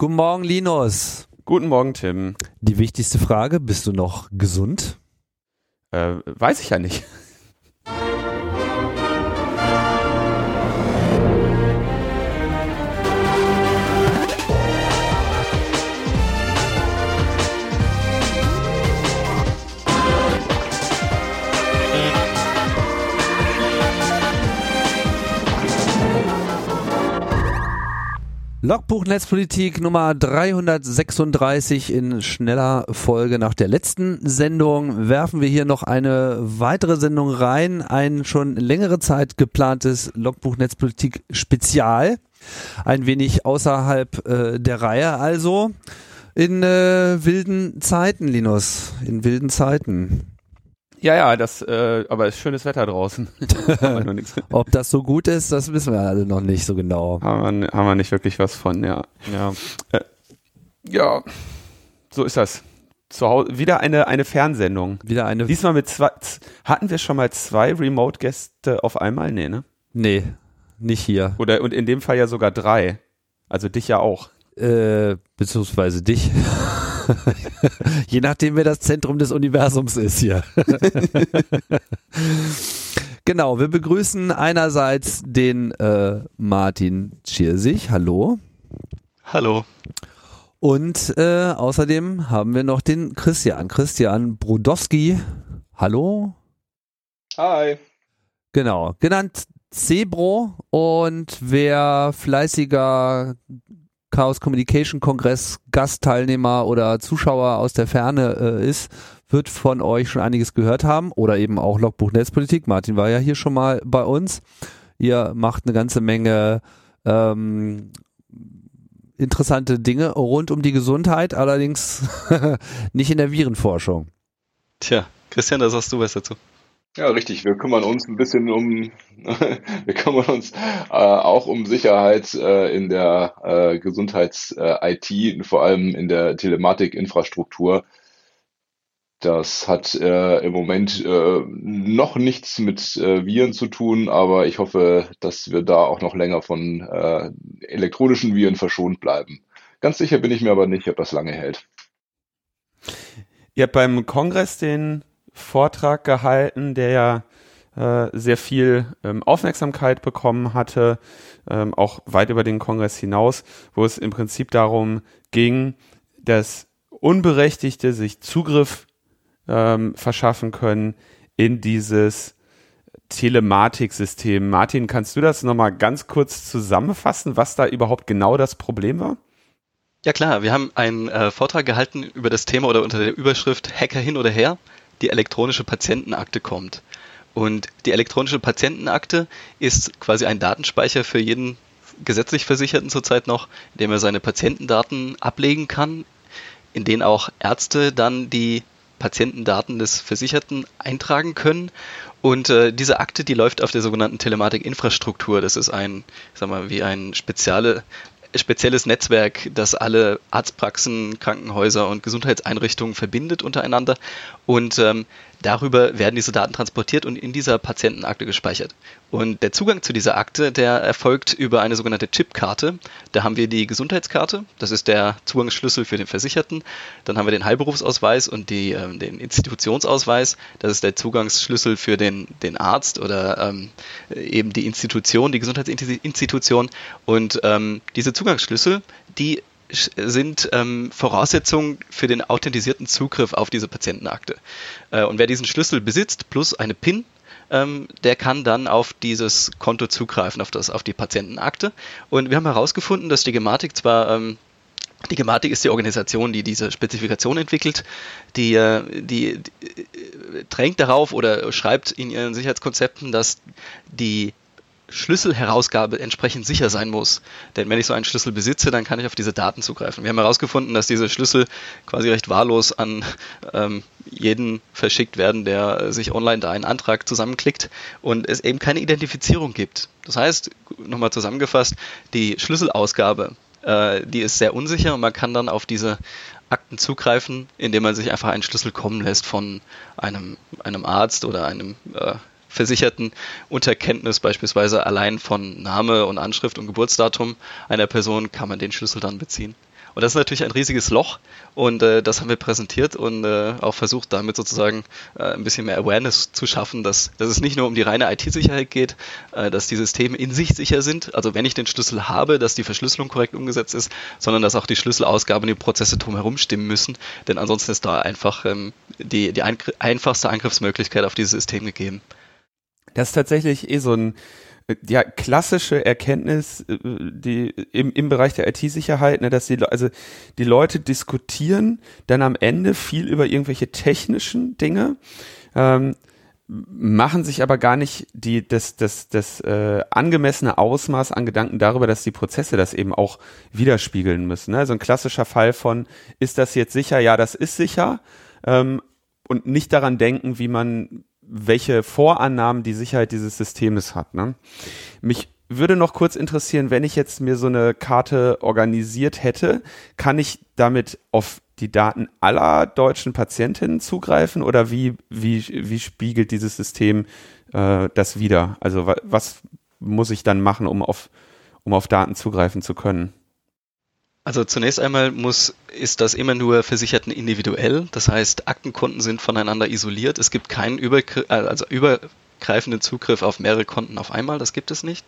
Guten Morgen, Linus. Guten Morgen, Tim. Die wichtigste Frage, bist du noch gesund? Äh, weiß ich ja nicht. Logbuch Netzpolitik Nummer 336 in schneller Folge nach der letzten Sendung. Werfen wir hier noch eine weitere Sendung rein, ein schon längere Zeit geplantes Logbuch Netzpolitik Spezial, ein wenig außerhalb äh, der Reihe also. In äh, wilden Zeiten, Linus, in wilden Zeiten. Ja, ja, das, äh, aber ist schönes Wetter draußen. Ob das so gut ist, das wissen wir alle noch nicht so genau. Haben wir, haben wir nicht wirklich was von, ja. Ja, äh, ja so ist das. Zu Hause, wieder eine, eine Fernsendung. Wieder eine. Diesmal mit zwei, hatten wir schon mal zwei Remote-Gäste auf einmal? Nee, ne? Nee, nicht hier. Oder, und in dem Fall ja sogar drei. Also dich ja auch. Äh, beziehungsweise dich. Je nachdem, wer das Zentrum des Universums ist hier. genau, wir begrüßen einerseits den äh, Martin Tschirsich. Hallo. Hallo. Und äh, außerdem haben wir noch den Christian. Christian Brodowski. Hallo. Hi. Genau, genannt Cebro und wer fleißiger Chaos Communication Kongress Gastteilnehmer oder Zuschauer aus der Ferne äh, ist, wird von euch schon einiges gehört haben oder eben auch Logbuch Netzpolitik. Martin war ja hier schon mal bei uns. Ihr macht eine ganze Menge ähm, interessante Dinge rund um die Gesundheit, allerdings nicht in der Virenforschung. Tja, Christian, da sagst du was dazu. Ja, richtig. Wir kümmern uns ein bisschen um, wir kümmern uns äh, auch um Sicherheit äh, in der äh, Gesundheits-IT, äh, vor allem in der Telematik-Infrastruktur. Das hat äh, im Moment äh, noch nichts mit äh, Viren zu tun, aber ich hoffe, dass wir da auch noch länger von äh, elektronischen Viren verschont bleiben. Ganz sicher bin ich mir aber nicht, ob das lange hält. Ihr habt beim Kongress den Vortrag gehalten, der ja äh, sehr viel ähm, Aufmerksamkeit bekommen hatte, ähm, auch weit über den Kongress hinaus, wo es im Prinzip darum ging, dass Unberechtigte sich Zugriff ähm, verschaffen können in dieses Telematiksystem. Martin, kannst du das nochmal ganz kurz zusammenfassen, was da überhaupt genau das Problem war? Ja klar, wir haben einen äh, Vortrag gehalten über das Thema oder unter der Überschrift Hacker hin oder her die elektronische Patientenakte kommt. Und die elektronische Patientenakte ist quasi ein Datenspeicher für jeden gesetzlich Versicherten zurzeit noch, in dem er seine Patientendaten ablegen kann, in denen auch Ärzte dann die Patientendaten des Versicherten eintragen können. Und äh, diese Akte, die läuft auf der sogenannten Telematik-Infrastruktur. Das ist ein, sag mal, wie ein spezielle spezielles Netzwerk, das alle Arztpraxen, Krankenhäuser und Gesundheitseinrichtungen verbindet untereinander. Und ähm, Darüber werden diese Daten transportiert und in dieser Patientenakte gespeichert. Und der Zugang zu dieser Akte, der erfolgt über eine sogenannte Chipkarte. Da haben wir die Gesundheitskarte, das ist der Zugangsschlüssel für den Versicherten. Dann haben wir den Heilberufsausweis und die, äh, den Institutionsausweis, das ist der Zugangsschlüssel für den, den Arzt oder ähm, eben die Institution, die Gesundheitsinstitution. Und ähm, diese Zugangsschlüssel, die sind ähm, Voraussetzungen für den authentisierten Zugriff auf diese Patientenakte. Äh, und wer diesen Schlüssel besitzt plus eine PIN, ähm, der kann dann auf dieses Konto zugreifen, auf, das, auf die Patientenakte. Und wir haben herausgefunden, dass die Gematik zwar ähm, die Gematik ist die Organisation, die diese Spezifikation entwickelt, die, äh, die, die, äh, drängt darauf oder schreibt in ihren Sicherheitskonzepten, dass die Schlüsselherausgabe entsprechend sicher sein muss. Denn wenn ich so einen Schlüssel besitze, dann kann ich auf diese Daten zugreifen. Wir haben herausgefunden, dass diese Schlüssel quasi recht wahllos an ähm, jeden verschickt werden, der sich online da einen Antrag zusammenklickt und es eben keine Identifizierung gibt. Das heißt, nochmal zusammengefasst, die Schlüsselausgabe, äh, die ist sehr unsicher und man kann dann auf diese Akten zugreifen, indem man sich einfach einen Schlüssel kommen lässt von einem, einem Arzt oder einem äh, Versicherten unter Kenntnis beispielsweise allein von Name und Anschrift und Geburtsdatum einer Person kann man den Schlüssel dann beziehen. Und das ist natürlich ein riesiges Loch und äh, das haben wir präsentiert und äh, auch versucht, damit sozusagen äh, ein bisschen mehr Awareness zu schaffen, dass, dass es nicht nur um die reine IT-Sicherheit geht, äh, dass die Systeme in sich sicher sind, also wenn ich den Schlüssel habe, dass die Verschlüsselung korrekt umgesetzt ist, sondern dass auch die Schlüsselausgabe und die Prozesse drumherum stimmen müssen, denn ansonsten ist da einfach ähm, die, die einfachste Angriffsmöglichkeit auf dieses System gegeben. Das ist tatsächlich eh so ein ja, klassische Erkenntnis äh, die im, im Bereich der IT-Sicherheit, ne, dass die, also die Leute diskutieren dann am Ende viel über irgendwelche technischen Dinge, ähm, machen sich aber gar nicht die, das, das, das äh, angemessene Ausmaß an Gedanken darüber, dass die Prozesse das eben auch widerspiegeln müssen. Ne? Also ein klassischer Fall von, ist das jetzt sicher? Ja, das ist sicher. Ähm, und nicht daran denken, wie man welche Vorannahmen die Sicherheit dieses Systems hat. Ne? Mich würde noch kurz interessieren, wenn ich jetzt mir so eine Karte organisiert hätte, kann ich damit auf die Daten aller deutschen Patientinnen zugreifen oder wie, wie, wie spiegelt dieses System äh, das wieder? Also wa was muss ich dann machen, um auf, um auf Daten zugreifen zu können? Also zunächst einmal muss, ist das immer nur Versicherten individuell. Das heißt, Aktenkonten sind voneinander isoliert. Es gibt keinen Übergr äh, also übergreifenden Zugriff auf mehrere Konten auf einmal. Das gibt es nicht.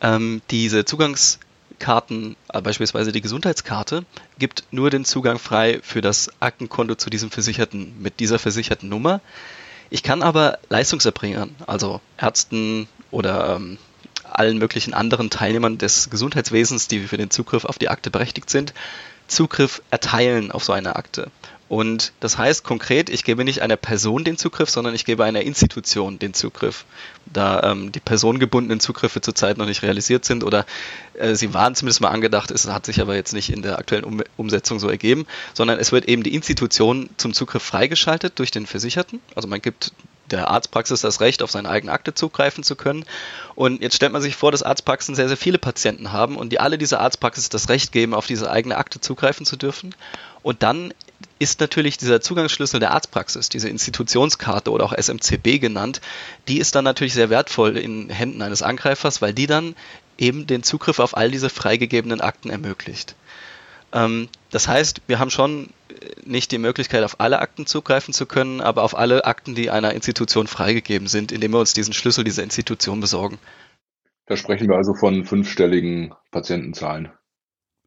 Ähm, diese Zugangskarten, äh, beispielsweise die Gesundheitskarte, gibt nur den Zugang frei für das Aktenkonto zu diesem Versicherten mit dieser versicherten Nummer. Ich kann aber Leistungserbringern, also Ärzten oder ähm, allen möglichen anderen Teilnehmern des Gesundheitswesens, die für den Zugriff auf die Akte berechtigt sind, Zugriff erteilen auf so eine Akte. Und das heißt konkret, ich gebe nicht einer Person den Zugriff, sondern ich gebe einer Institution den Zugriff. Da ähm, die personengebundenen Zugriffe zurzeit noch nicht realisiert sind oder äh, sie waren zumindest mal angedacht, es hat sich aber jetzt nicht in der aktuellen um Umsetzung so ergeben, sondern es wird eben die Institution zum Zugriff freigeschaltet durch den Versicherten. Also man gibt der Arztpraxis das Recht, auf seine eigene Akte zugreifen zu können. Und jetzt stellt man sich vor, dass Arztpraxen sehr, sehr viele Patienten haben und die alle dieser Arztpraxis das Recht geben, auf diese eigene Akte zugreifen zu dürfen. Und dann ist natürlich dieser Zugangsschlüssel der Arztpraxis, diese Institutionskarte oder auch SMCB genannt, die ist dann natürlich sehr wertvoll in Händen eines Angreifers, weil die dann eben den Zugriff auf all diese freigegebenen Akten ermöglicht. Ähm, das heißt, wir haben schon nicht die Möglichkeit, auf alle Akten zugreifen zu können, aber auf alle Akten, die einer Institution freigegeben sind, indem wir uns diesen Schlüssel dieser Institution besorgen. Da sprechen wir also von fünfstelligen Patientenzahlen.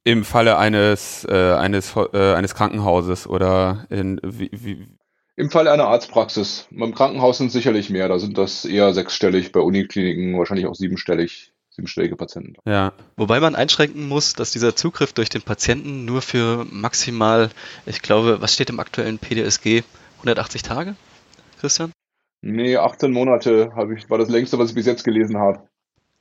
Im Falle eines, äh, eines, äh, eines Krankenhauses oder in, wie, wie? Im Falle einer Arztpraxis. Beim Krankenhaus sind sicherlich mehr, da sind das eher sechsstellig, bei Unikliniken wahrscheinlich auch siebenstellig siebenstellige Patienten. Ja. Wobei man einschränken muss, dass dieser Zugriff durch den Patienten nur für maximal, ich glaube, was steht im aktuellen PDSG? 180 Tage, Christian? Nee, 18 Monate ich, war das längste, was ich bis jetzt gelesen habe.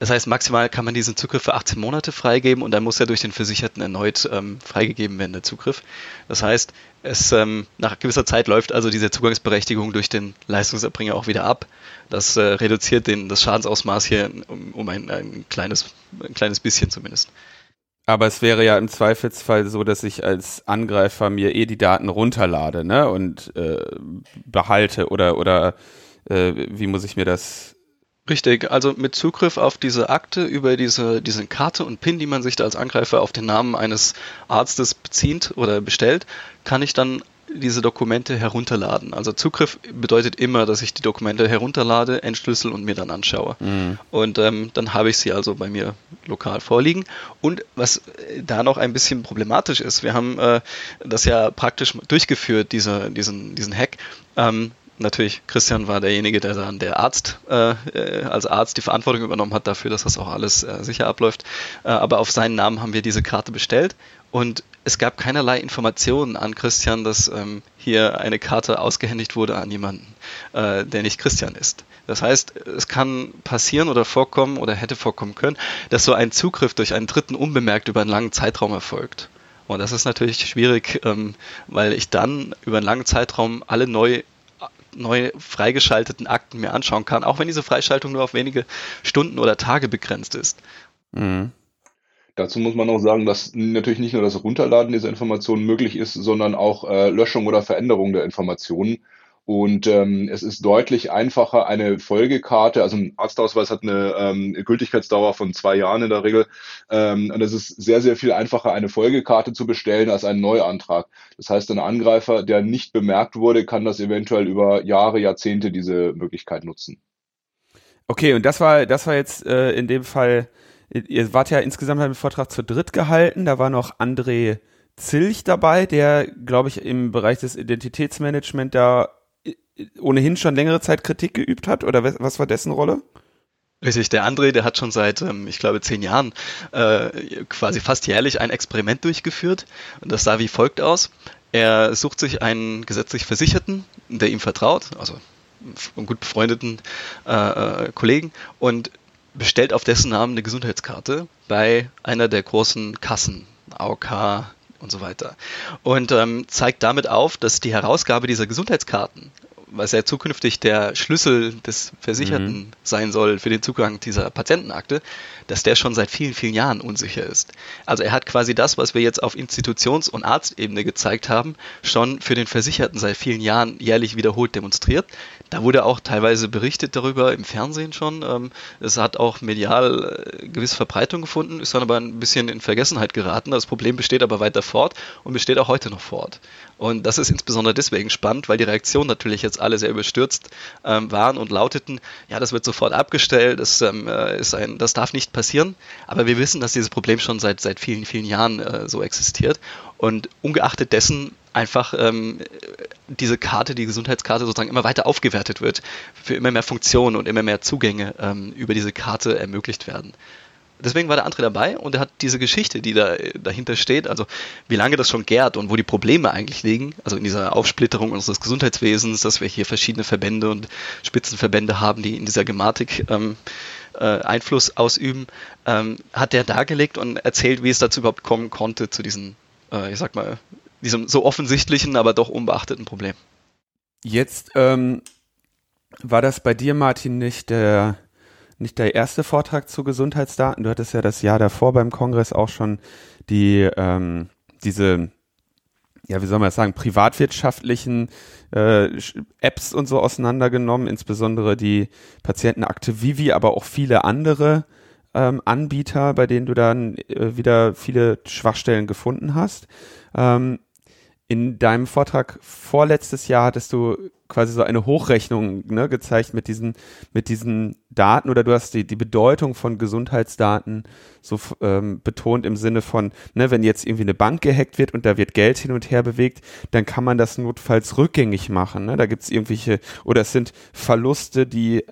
Das heißt, maximal kann man diesen Zugriff für 18 Monate freigeben und dann muss er durch den Versicherten erneut ähm, freigegeben werden, der Zugriff. Das heißt, es ähm, nach gewisser Zeit läuft also diese Zugangsberechtigung durch den Leistungserbringer auch wieder ab. Das äh, reduziert den, das Schadensausmaß hier um, um ein, ein, kleines, ein kleines bisschen zumindest. Aber es wäre ja im Zweifelsfall so, dass ich als Angreifer mir eh die Daten runterlade, ne? Und äh, behalte oder oder äh, wie muss ich mir das Richtig, also mit Zugriff auf diese Akte über diese, diese Karte und PIN, die man sich da als Angreifer auf den Namen eines Arztes bezieht oder bestellt, kann ich dann diese Dokumente herunterladen. Also Zugriff bedeutet immer, dass ich die Dokumente herunterlade, entschlüssel und mir dann anschaue. Mhm. Und ähm, dann habe ich sie also bei mir lokal vorliegen. Und was da noch ein bisschen problematisch ist, wir haben äh, das ja praktisch durchgeführt, diese, diesen, diesen Hack. Ähm, natürlich, Christian war derjenige, der dann der Arzt, äh, äh, als Arzt die Verantwortung übernommen hat dafür, dass das auch alles äh, sicher abläuft. Äh, aber auf seinen Namen haben wir diese Karte bestellt und es gab keinerlei Informationen an Christian, dass ähm, hier eine Karte ausgehändigt wurde an jemanden, äh, der nicht Christian ist. Das heißt, es kann passieren oder vorkommen oder hätte vorkommen können, dass so ein Zugriff durch einen Dritten unbemerkt über einen langen Zeitraum erfolgt. Und das ist natürlich schwierig, ähm, weil ich dann über einen langen Zeitraum alle neu neu freigeschalteten Akten mir anschauen kann, auch wenn diese Freischaltung nur auf wenige Stunden oder Tage begrenzt ist. Mhm. Dazu muss man auch sagen, dass natürlich nicht nur das Runterladen dieser Informationen möglich ist, sondern auch äh, Löschung oder Veränderung der Informationen. Und ähm, es ist deutlich einfacher, eine Folgekarte, also ein Arztausweis hat eine ähm, Gültigkeitsdauer von zwei Jahren in der Regel. Ähm, und es ist sehr, sehr viel einfacher, eine Folgekarte zu bestellen als einen Neuantrag. Das heißt, ein Angreifer, der nicht bemerkt wurde, kann das eventuell über Jahre, Jahrzehnte diese Möglichkeit nutzen. Okay, und das war, das war jetzt äh, in dem Fall, ihr wart ja insgesamt im Vortrag zu dritt gehalten, da war noch André Zilch dabei, der, glaube ich, im Bereich des Identitätsmanagement da ohnehin schon längere Zeit Kritik geübt hat? Oder was war dessen Rolle? Richtig, der André, der hat schon seit, ähm, ich glaube, zehn Jahren äh, quasi fast jährlich ein Experiment durchgeführt. Und das sah wie folgt aus. Er sucht sich einen gesetzlich Versicherten, der ihm vertraut, also einen gut befreundeten äh, äh, Kollegen, und bestellt auf dessen Namen eine Gesundheitskarte bei einer der großen Kassen, AOK und so weiter. Und ähm, zeigt damit auf, dass die Herausgabe dieser Gesundheitskarten was ja zukünftig der Schlüssel des Versicherten mhm. sein soll für den Zugang dieser Patientenakte, dass der schon seit vielen, vielen Jahren unsicher ist. Also er hat quasi das, was wir jetzt auf Institutions- und Arztebene gezeigt haben, schon für den Versicherten seit vielen Jahren jährlich wiederholt demonstriert. Da wurde auch teilweise berichtet darüber im Fernsehen schon. Ähm, es hat auch medial äh, gewisse Verbreitung gefunden, ist dann aber ein bisschen in Vergessenheit geraten. Das Problem besteht aber weiter fort und besteht auch heute noch fort. Und das ist insbesondere deswegen spannend, weil die Reaktionen natürlich jetzt alle sehr überstürzt ähm, waren und lauteten, ja, das wird sofort abgestellt, das, ähm, äh, ist ein, das darf nicht passieren. Aber wir wissen, dass dieses Problem schon seit, seit vielen, vielen Jahren äh, so existiert. Und ungeachtet dessen einfach ähm, diese Karte, die Gesundheitskarte sozusagen immer weiter aufgewertet wird, für immer mehr Funktionen und immer mehr Zugänge ähm, über diese Karte ermöglicht werden deswegen war der André dabei und er hat diese Geschichte, die da dahinter steht, also wie lange das schon gärt und wo die Probleme eigentlich liegen, also in dieser Aufsplitterung unseres Gesundheitswesens, dass wir hier verschiedene Verbände und Spitzenverbände haben, die in dieser Gematik ähm, äh, Einfluss ausüben, ähm, hat er dargelegt und erzählt, wie es dazu überhaupt kommen konnte, zu diesem, äh, ich sag mal, diesem so offensichtlichen, aber doch unbeachteten Problem. Jetzt ähm, war das bei dir, Martin, nicht der nicht der erste Vortrag zu Gesundheitsdaten. Du hattest ja das Jahr davor beim Kongress auch schon die ähm, diese ja, wie soll man das sagen, privatwirtschaftlichen äh, Apps und so auseinandergenommen, insbesondere die Patientenakte Vivi, aber auch viele andere ähm, Anbieter, bei denen du dann äh, wieder viele Schwachstellen gefunden hast. Ähm, in deinem Vortrag vorletztes Jahr hattest du quasi so eine Hochrechnung ne, gezeigt mit diesen, mit diesen Daten oder du hast die, die Bedeutung von Gesundheitsdaten so ähm, betont im Sinne von, ne, wenn jetzt irgendwie eine Bank gehackt wird und da wird Geld hin und her bewegt, dann kann man das notfalls rückgängig machen. Ne? Da gibt es irgendwelche, oder es sind Verluste, die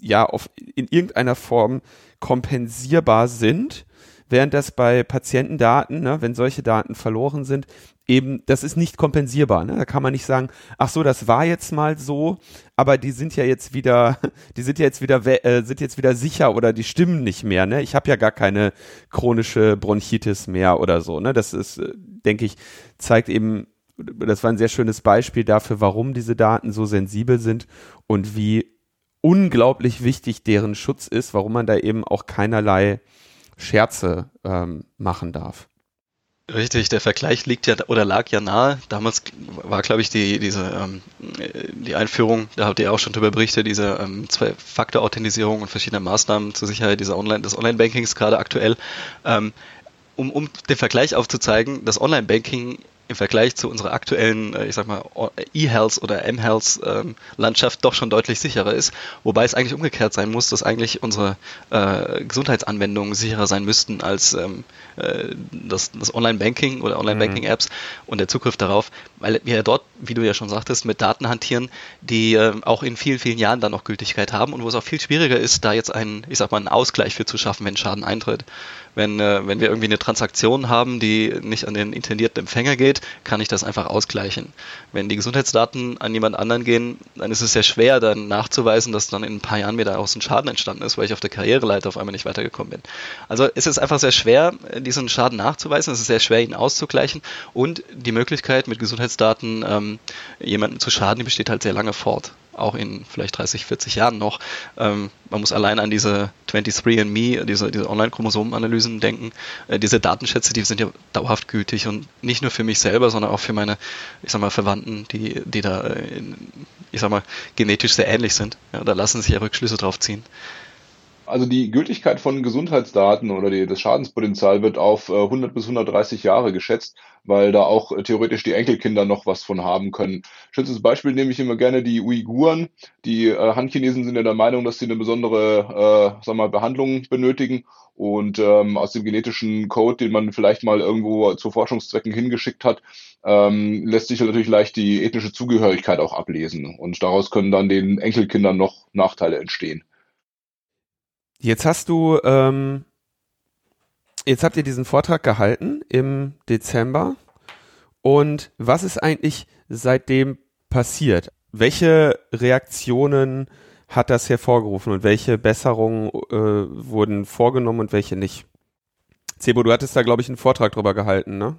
ja auf, in irgendeiner Form kompensierbar sind während das bei Patientendaten, ne, wenn solche Daten verloren sind, eben, das ist nicht kompensierbar. Ne? Da kann man nicht sagen, ach so, das war jetzt mal so, aber die sind ja jetzt wieder, die sind ja jetzt wieder, äh, sind jetzt wieder sicher oder die stimmen nicht mehr. Ne? Ich habe ja gar keine chronische Bronchitis mehr oder so. Ne? Das ist, äh, denke ich, zeigt eben, das war ein sehr schönes Beispiel dafür, warum diese Daten so sensibel sind und wie unglaublich wichtig deren Schutz ist, warum man da eben auch keinerlei Scherze ähm, machen darf. Richtig, der Vergleich liegt ja oder lag ja nahe. Damals war, glaube ich, die, diese ähm, die Einführung, da habt ihr auch schon drüber berichtet, diese ähm, Zwei-Faktor-Authentisierung und verschiedene Maßnahmen zur Sicherheit dieser Online, des Online-Bankings gerade aktuell. Ähm, um, um den Vergleich aufzuzeigen, das Online-Banking im Vergleich zu unserer aktuellen, äh, ich sag mal, E-Health oder M-Health-Landschaft ähm, doch schon deutlich sicherer ist. Wobei es eigentlich umgekehrt sein muss, dass eigentlich unsere äh, Gesundheitsanwendungen sicherer sein müssten als ähm, äh, das, das Online-Banking oder Online-Banking-Apps mhm. und der Zugriff darauf, weil wir ja dort, wie du ja schon sagtest, mit Daten hantieren, die äh, auch in vielen, vielen Jahren dann noch Gültigkeit haben und wo es auch viel schwieriger ist, da jetzt einen, ich sag mal, einen Ausgleich für zu schaffen, wenn Schaden eintritt. Wenn, äh, wenn wir irgendwie eine Transaktion haben, die nicht an den intendierten Empfänger geht, kann ich das einfach ausgleichen. Wenn die Gesundheitsdaten an jemand anderen gehen, dann ist es sehr schwer, dann nachzuweisen, dass dann in ein paar Jahren mir daraus ein Schaden entstanden ist, weil ich auf der Karriereleiter auf einmal nicht weitergekommen bin. Also es ist einfach sehr schwer, diesen Schaden nachzuweisen, es ist sehr schwer, ihn auszugleichen und die Möglichkeit, mit Gesundheitsdaten ähm, jemanden zu schaden, die besteht halt sehr lange fort. Auch in vielleicht 30, 40 Jahren noch. Ähm, man muss allein an diese 23andMe, diese, diese Online-Chromosomenanalysen denken. Äh, diese Datenschätze, die sind ja dauerhaft gültig und nicht nur für mich selber, sondern auch für meine, ich sag mal, Verwandten, die, die da, äh, in, ich sag mal, genetisch sehr ähnlich sind. Ja, da lassen sich ja Rückschlüsse drauf ziehen. Also die Gültigkeit von Gesundheitsdaten oder die, das Schadenspotenzial wird auf 100 äh, bis 130 Jahre geschätzt, weil da auch äh, theoretisch die Enkelkinder noch was von haben können. Schönstes Beispiel nehme ich immer gerne die Uiguren. Die äh, Han-Chinesen sind ja der Meinung, dass sie eine besondere äh, sag mal, Behandlung benötigen und ähm, aus dem genetischen Code, den man vielleicht mal irgendwo zu Forschungszwecken hingeschickt hat, ähm, lässt sich natürlich leicht die ethnische Zugehörigkeit auch ablesen und daraus können dann den Enkelkindern noch Nachteile entstehen. Jetzt hast du, ähm, jetzt habt ihr diesen Vortrag gehalten im Dezember. Und was ist eigentlich seitdem passiert? Welche Reaktionen hat das hervorgerufen und welche Besserungen äh, wurden vorgenommen und welche nicht? Sebo, du hattest da, glaube ich, einen Vortrag drüber gehalten, ne?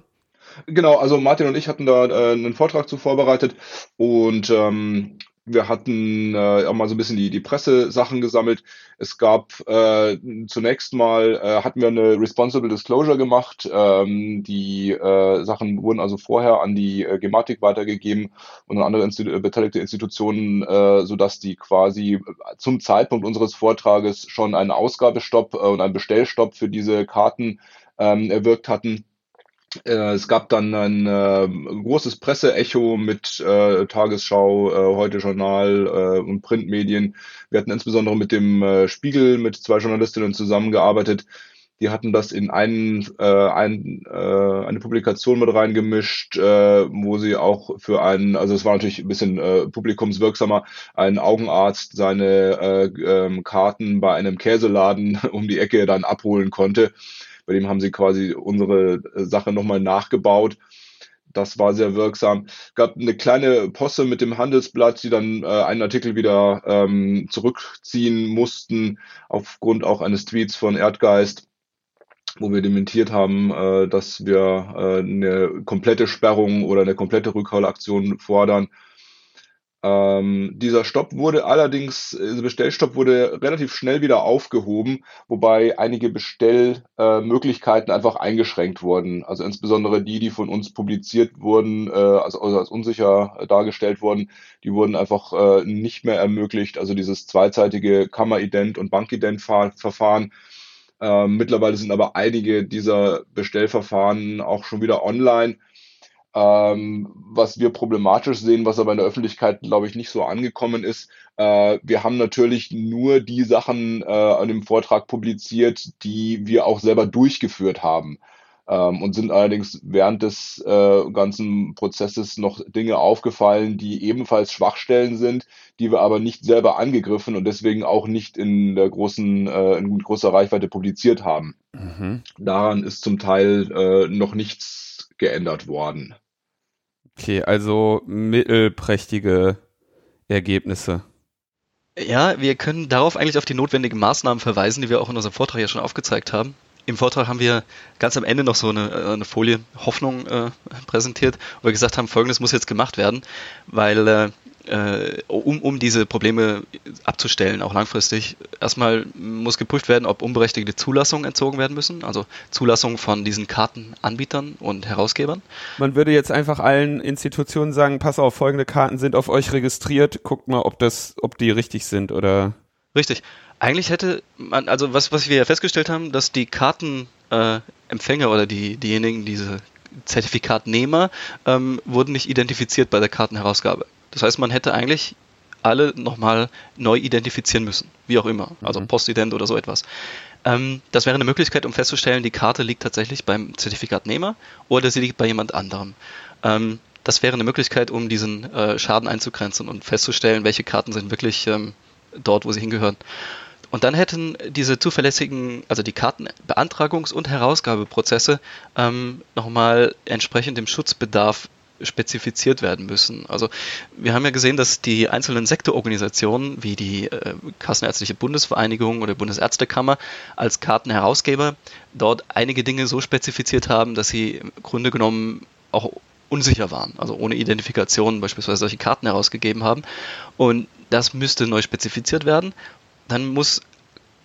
Genau, also Martin und ich hatten da äh, einen Vortrag zu vorbereitet und ähm, wir hatten äh, auch mal so ein bisschen die, die Pressesachen gesammelt. Es gab äh, zunächst mal, äh, hatten wir eine Responsible Disclosure gemacht. Ähm, die äh, Sachen wurden also vorher an die äh, Gematik weitergegeben und an andere Institu beteiligte Institutionen, äh, sodass die quasi zum Zeitpunkt unseres Vortrages schon einen Ausgabestopp äh, und einen Bestellstopp für diese Karten ähm, erwirkt hatten. Äh, es gab dann ein äh, großes Presseecho mit äh, Tagesschau, äh, Heute Journal äh, und Printmedien. Wir hatten insbesondere mit dem äh, Spiegel mit zwei Journalistinnen zusammengearbeitet. Die hatten das in einen, äh, ein, äh, eine Publikation mit reingemischt, äh, wo sie auch für einen, also es war natürlich ein bisschen äh, publikumswirksamer, ein Augenarzt seine äh, ähm, Karten bei einem Käseladen um die Ecke dann abholen konnte. Bei dem haben sie quasi unsere äh, Sache nochmal nachgebaut. Das war sehr wirksam. Gab eine kleine Posse mit dem Handelsblatt, die dann äh, einen Artikel wieder ähm, zurückziehen mussten, aufgrund auch eines Tweets von Erdgeist, wo wir dementiert haben, äh, dass wir äh, eine komplette Sperrung oder eine komplette Rückholaktion fordern. Ähm, dieser Stopp wurde allerdings, dieser Bestellstopp wurde relativ schnell wieder aufgehoben, wobei einige Bestellmöglichkeiten äh, einfach eingeschränkt wurden. Also insbesondere die, die von uns publiziert wurden, äh, also, also als unsicher dargestellt wurden, die wurden einfach äh, nicht mehr ermöglicht. Also dieses zweizeitige Kammerident- und Bankident-Verfahren. Ähm, mittlerweile sind aber einige dieser Bestellverfahren auch schon wieder online. Ähm, was wir problematisch sehen, was aber in der Öffentlichkeit, glaube ich, nicht so angekommen ist. Äh, wir haben natürlich nur die Sachen äh, an dem Vortrag publiziert, die wir auch selber durchgeführt haben. Ähm, und sind allerdings während des äh, ganzen Prozesses noch Dinge aufgefallen, die ebenfalls Schwachstellen sind, die wir aber nicht selber angegriffen und deswegen auch nicht in der großen, äh, in großer Reichweite publiziert haben. Mhm. Daran ist zum Teil äh, noch nichts geändert worden. Okay, also mittelprächtige Ergebnisse. Ja, wir können darauf eigentlich auf die notwendigen Maßnahmen verweisen, die wir auch in unserem Vortrag ja schon aufgezeigt haben. Im Vortrag haben wir ganz am Ende noch so eine, eine Folie Hoffnung äh, präsentiert, wo wir gesagt haben, folgendes muss jetzt gemacht werden, weil äh, äh, um, um diese Probleme abzustellen, auch langfristig. Erstmal muss geprüft werden, ob unberechtigte Zulassungen entzogen werden müssen, also Zulassungen von diesen Kartenanbietern und Herausgebern. Man würde jetzt einfach allen Institutionen sagen, pass auf, folgende Karten sind auf euch registriert, guckt mal, ob das, ob die richtig sind oder. Richtig. Eigentlich hätte man, also was, was wir ja festgestellt haben, dass die Kartenempfänger äh, oder die, diejenigen, diese Zertifikatnehmer, ähm, wurden nicht identifiziert bei der Kartenherausgabe. Das heißt, man hätte eigentlich alle nochmal neu identifizieren müssen, wie auch immer, also mhm. Postident oder so etwas. Ähm, das wäre eine Möglichkeit, um festzustellen, die Karte liegt tatsächlich beim Zertifikatnehmer oder sie liegt bei jemand anderem. Ähm, das wäre eine Möglichkeit, um diesen äh, Schaden einzugrenzen und festzustellen, welche Karten sind wirklich ähm, dort, wo sie hingehören. Und dann hätten diese zuverlässigen, also die Kartenbeantragungs- und Herausgabeprozesse ähm, nochmal entsprechend dem Schutzbedarf spezifiziert werden müssen. Also wir haben ja gesehen, dass die einzelnen Sektororganisationen wie die äh, Kassenärztliche Bundesvereinigung oder Bundesärztekammer als Kartenherausgeber dort einige Dinge so spezifiziert haben, dass sie im Grunde genommen auch unsicher waren, also ohne Identifikation beispielsweise solche Karten herausgegeben haben. Und das müsste neu spezifiziert werden. Dann muss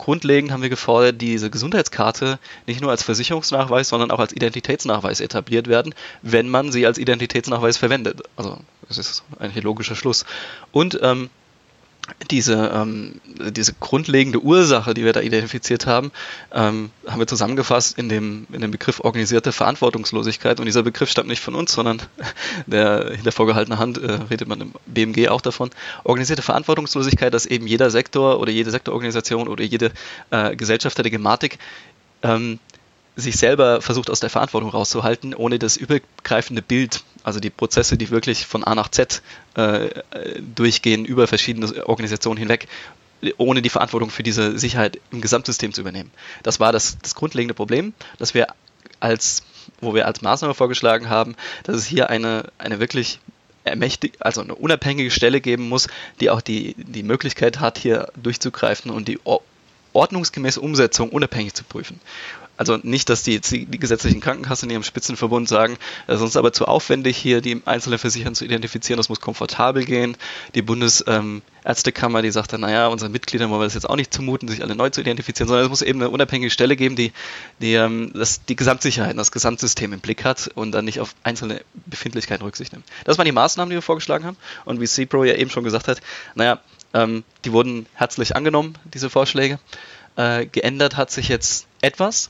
grundlegend haben wir gefordert, diese Gesundheitskarte nicht nur als Versicherungsnachweis, sondern auch als Identitätsnachweis etabliert werden, wenn man sie als Identitätsnachweis verwendet. Also das ist eigentlich ein logischer Schluss. Und ähm, diese, ähm, diese grundlegende Ursache, die wir da identifiziert haben, ähm, haben wir zusammengefasst in dem, in dem Begriff organisierte Verantwortungslosigkeit. Und dieser Begriff stammt nicht von uns, sondern der hinter vorgehaltener Hand äh, redet man im BMG auch davon. Organisierte Verantwortungslosigkeit, dass eben jeder Sektor oder jede Sektororganisation oder jede äh, Gesellschafter der Gematik ähm, sich selber versucht aus der Verantwortung rauszuhalten, ohne das übergreifende Bild, also die Prozesse, die wirklich von A nach Z äh, durchgehen, über verschiedene Organisationen hinweg, ohne die Verantwortung für diese Sicherheit im Gesamtsystem zu übernehmen. Das war das, das grundlegende Problem, dass wir als, wo wir als Maßnahme vorgeschlagen haben, dass es hier eine, eine wirklich ermächtig, also eine unabhängige Stelle geben muss, die auch die, die Möglichkeit hat, hier durchzugreifen und die ordnungsgemäße Umsetzung unabhängig zu prüfen. Also nicht, dass die, die gesetzlichen Krankenkassen in ihrem Spitzenverbund sagen, das ist uns aber zu aufwendig, hier die einzelnen Versicherten zu identifizieren, das muss komfortabel gehen. Die Bundesärztekammer, ähm, die sagt dann, naja, unseren Mitgliedern wollen wir das jetzt auch nicht zumuten, sich alle neu zu identifizieren, sondern es muss eben eine unabhängige Stelle geben, die, die ähm, das, die Gesamtsicherheit, das Gesamtsystem im Blick hat und dann nicht auf einzelne Befindlichkeiten Rücksicht nimmt. Das waren die Maßnahmen, die wir vorgeschlagen haben. Und wie CPRO ja eben schon gesagt hat, naja, ähm, die wurden herzlich angenommen, diese Vorschläge. Äh, geändert hat sich jetzt etwas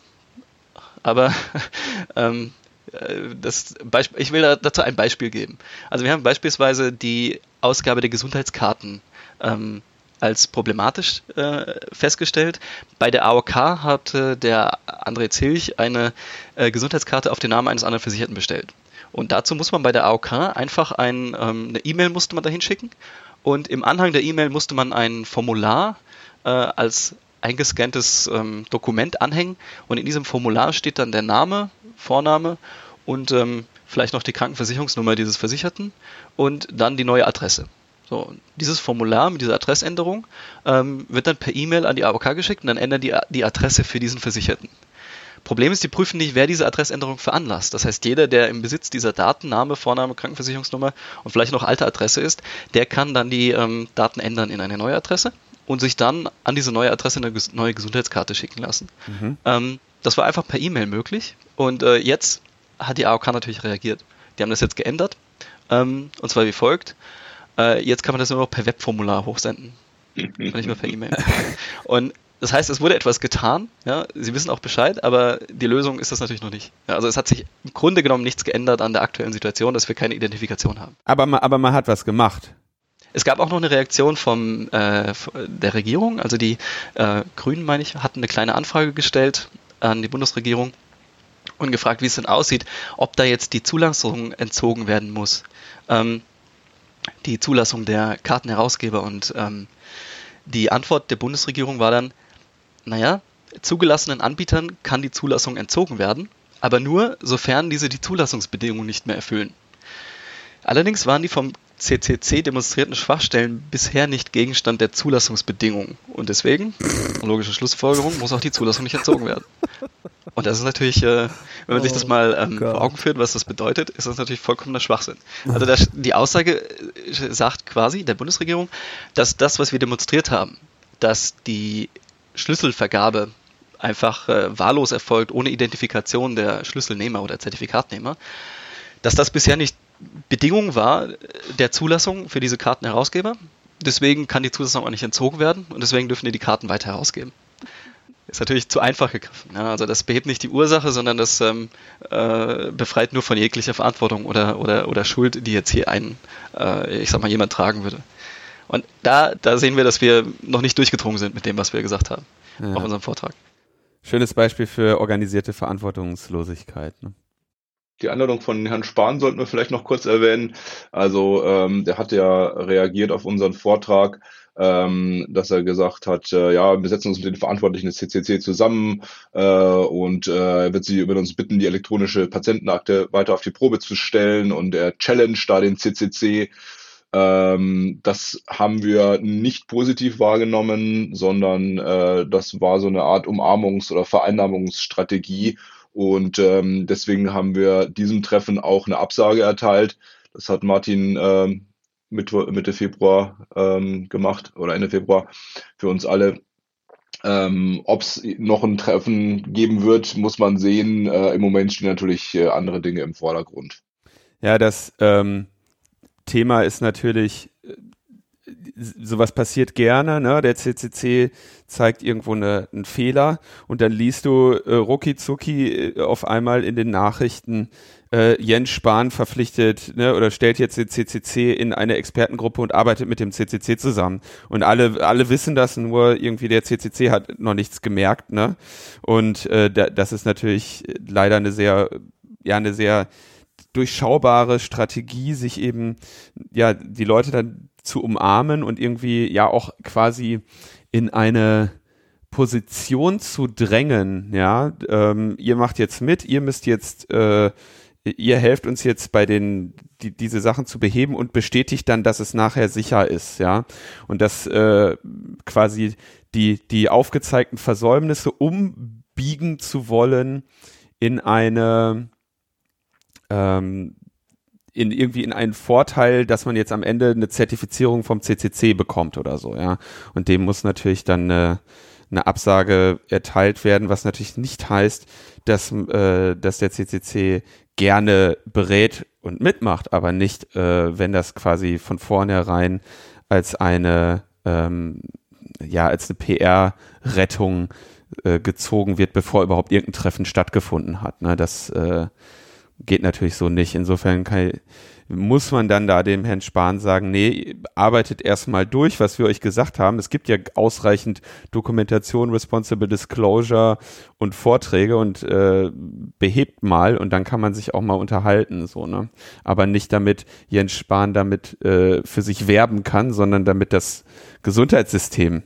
aber ähm, äh, das Beisp ich will dazu ein Beispiel geben. Also wir haben beispielsweise die Ausgabe der Gesundheitskarten ähm, als problematisch äh, festgestellt. Bei der AOK hatte der André Zilch eine äh, Gesundheitskarte auf den Namen eines anderen Versicherten bestellt. Und dazu muss man bei der AOK einfach ein, ähm, eine E-Mail musste man dahin schicken und im Anhang der E-Mail musste man ein Formular äh, als eingescanntes ähm, Dokument anhängen und in diesem Formular steht dann der Name, Vorname und ähm, vielleicht noch die Krankenversicherungsnummer dieses Versicherten und dann die neue Adresse. So, dieses Formular mit dieser Adressänderung ähm, wird dann per E-Mail an die AOK geschickt und dann ändern die die Adresse für diesen Versicherten. Problem ist, die prüfen nicht, wer diese Adressänderung veranlasst. Das heißt, jeder, der im Besitz dieser Daten, Name, Vorname, Krankenversicherungsnummer und vielleicht noch alte Adresse ist, der kann dann die ähm, Daten ändern in eine neue Adresse und sich dann an diese neue Adresse eine neue Gesundheitskarte schicken lassen. Mhm. Ähm, das war einfach per E-Mail möglich und äh, jetzt hat die AOK natürlich reagiert. Die haben das jetzt geändert ähm, und zwar wie folgt. Äh, jetzt kann man das nur noch per Webformular hochsenden und nicht mehr per E-Mail. Und das heißt, es wurde etwas getan, ja, Sie wissen auch Bescheid, aber die Lösung ist das natürlich noch nicht. Ja, also es hat sich im Grunde genommen nichts geändert an der aktuellen Situation, dass wir keine Identifikation haben. Aber man, aber man hat was gemacht. Es gab auch noch eine Reaktion vom, äh, der Regierung, also die äh, Grünen, meine ich, hatten eine kleine Anfrage gestellt an die Bundesregierung und gefragt, wie es denn aussieht, ob da jetzt die Zulassung entzogen werden muss. Ähm, die Zulassung der Kartenherausgeber und ähm, die Antwort der Bundesregierung war dann, naja, zugelassenen Anbietern kann die Zulassung entzogen werden, aber nur, sofern diese die Zulassungsbedingungen nicht mehr erfüllen. Allerdings waren die vom CCC demonstrierten Schwachstellen bisher nicht Gegenstand der Zulassungsbedingungen. Und deswegen, logische Schlussfolgerung, muss auch die Zulassung nicht entzogen werden. Und das ist natürlich, äh, wenn man oh, sich das mal ähm, vor Augen führt, was das bedeutet, ist das natürlich vollkommener Schwachsinn. Also das, die Aussage äh, sagt quasi der Bundesregierung, dass das, was wir demonstriert haben, dass die Schlüsselvergabe einfach äh, wahllos erfolgt, ohne Identifikation der Schlüsselnehmer oder Zertifikatnehmer, dass das bisher nicht Bedingung war der Zulassung für diese Kartenherausgeber. Deswegen kann die Zulassung auch nicht entzogen werden und deswegen dürfen die die Karten weiter herausgeben. Ist natürlich zu einfach gegriffen. Ja, also das behebt nicht die Ursache, sondern das ähm, äh, befreit nur von jeglicher Verantwortung oder, oder, oder Schuld, die jetzt hier ein, äh, ich sag mal, jemand tragen würde. Und da, da sehen wir, dass wir noch nicht durchgedrungen sind mit dem, was wir gesagt haben ja. auf unserem Vortrag. Schönes Beispiel für organisierte Verantwortungslosigkeit. Ne? Die Anladung von Herrn Spahn sollten wir vielleicht noch kurz erwähnen. Also ähm, der hat ja reagiert auf unseren Vortrag, ähm, dass er gesagt hat, äh, ja, wir setzen uns mit den Verantwortlichen des CCC zusammen äh, und äh, er wird sie über uns bitten, die elektronische Patientenakte weiter auf die Probe zu stellen und er challenge da den CCC. Ähm, das haben wir nicht positiv wahrgenommen, sondern äh, das war so eine Art Umarmungs- oder Vereinnahmungsstrategie Und ähm, deswegen haben wir diesem Treffen auch eine Absage erteilt. Das hat Martin ähm, Mitte, Februar ähm, gemacht oder Ende Februar für uns alle. Ähm, Ob es noch ein Treffen geben wird, muss man sehen. Äh, Im Moment stehen natürlich äh, andere Dinge im Vordergrund. Ja, das ähm, Thema ist natürlich, äh, sowas passiert gerne, ne? Der CCC zeigt irgendwo eine, einen Fehler und dann liest du äh, rucki zucki äh, auf einmal in den Nachrichten, äh, Jens Spahn verpflichtet ne, oder stellt jetzt den CCC in eine Expertengruppe und arbeitet mit dem CCC zusammen. Und alle, alle wissen das, nur irgendwie der CCC hat noch nichts gemerkt. Ne? Und äh, da, das ist natürlich leider eine sehr, ja, eine sehr durchschaubare Strategie, sich eben, ja, die Leute dann zu umarmen und irgendwie ja auch quasi in eine Position zu drängen, ja, ähm, ihr macht jetzt mit, ihr müsst jetzt äh, ihr helft uns jetzt bei den, die, diese Sachen zu beheben und bestätigt dann, dass es nachher sicher ist, ja. Und dass äh, quasi die, die aufgezeigten Versäumnisse umbiegen zu wollen in eine, ähm, in irgendwie in einen Vorteil, dass man jetzt am Ende eine Zertifizierung vom CCC bekommt oder so, ja. Und dem muss natürlich dann eine, eine Absage erteilt werden, was natürlich nicht heißt, dass, äh, dass der CCC gerne berät und mitmacht, aber nicht, äh, wenn das quasi von vornherein als eine, ähm, ja, als eine PR-Rettung äh, gezogen wird, bevor überhaupt irgendein Treffen stattgefunden hat. Ne? Das äh, geht natürlich so nicht. Insofern kann muss man dann da dem Herrn Spahn sagen, nee, arbeitet erstmal durch, was wir euch gesagt haben. Es gibt ja ausreichend Dokumentation, Responsible Disclosure und Vorträge und äh, behebt mal und dann kann man sich auch mal unterhalten, so, ne? Aber nicht damit Jens Spahn damit äh, für sich werben kann, sondern damit das Gesundheitssystem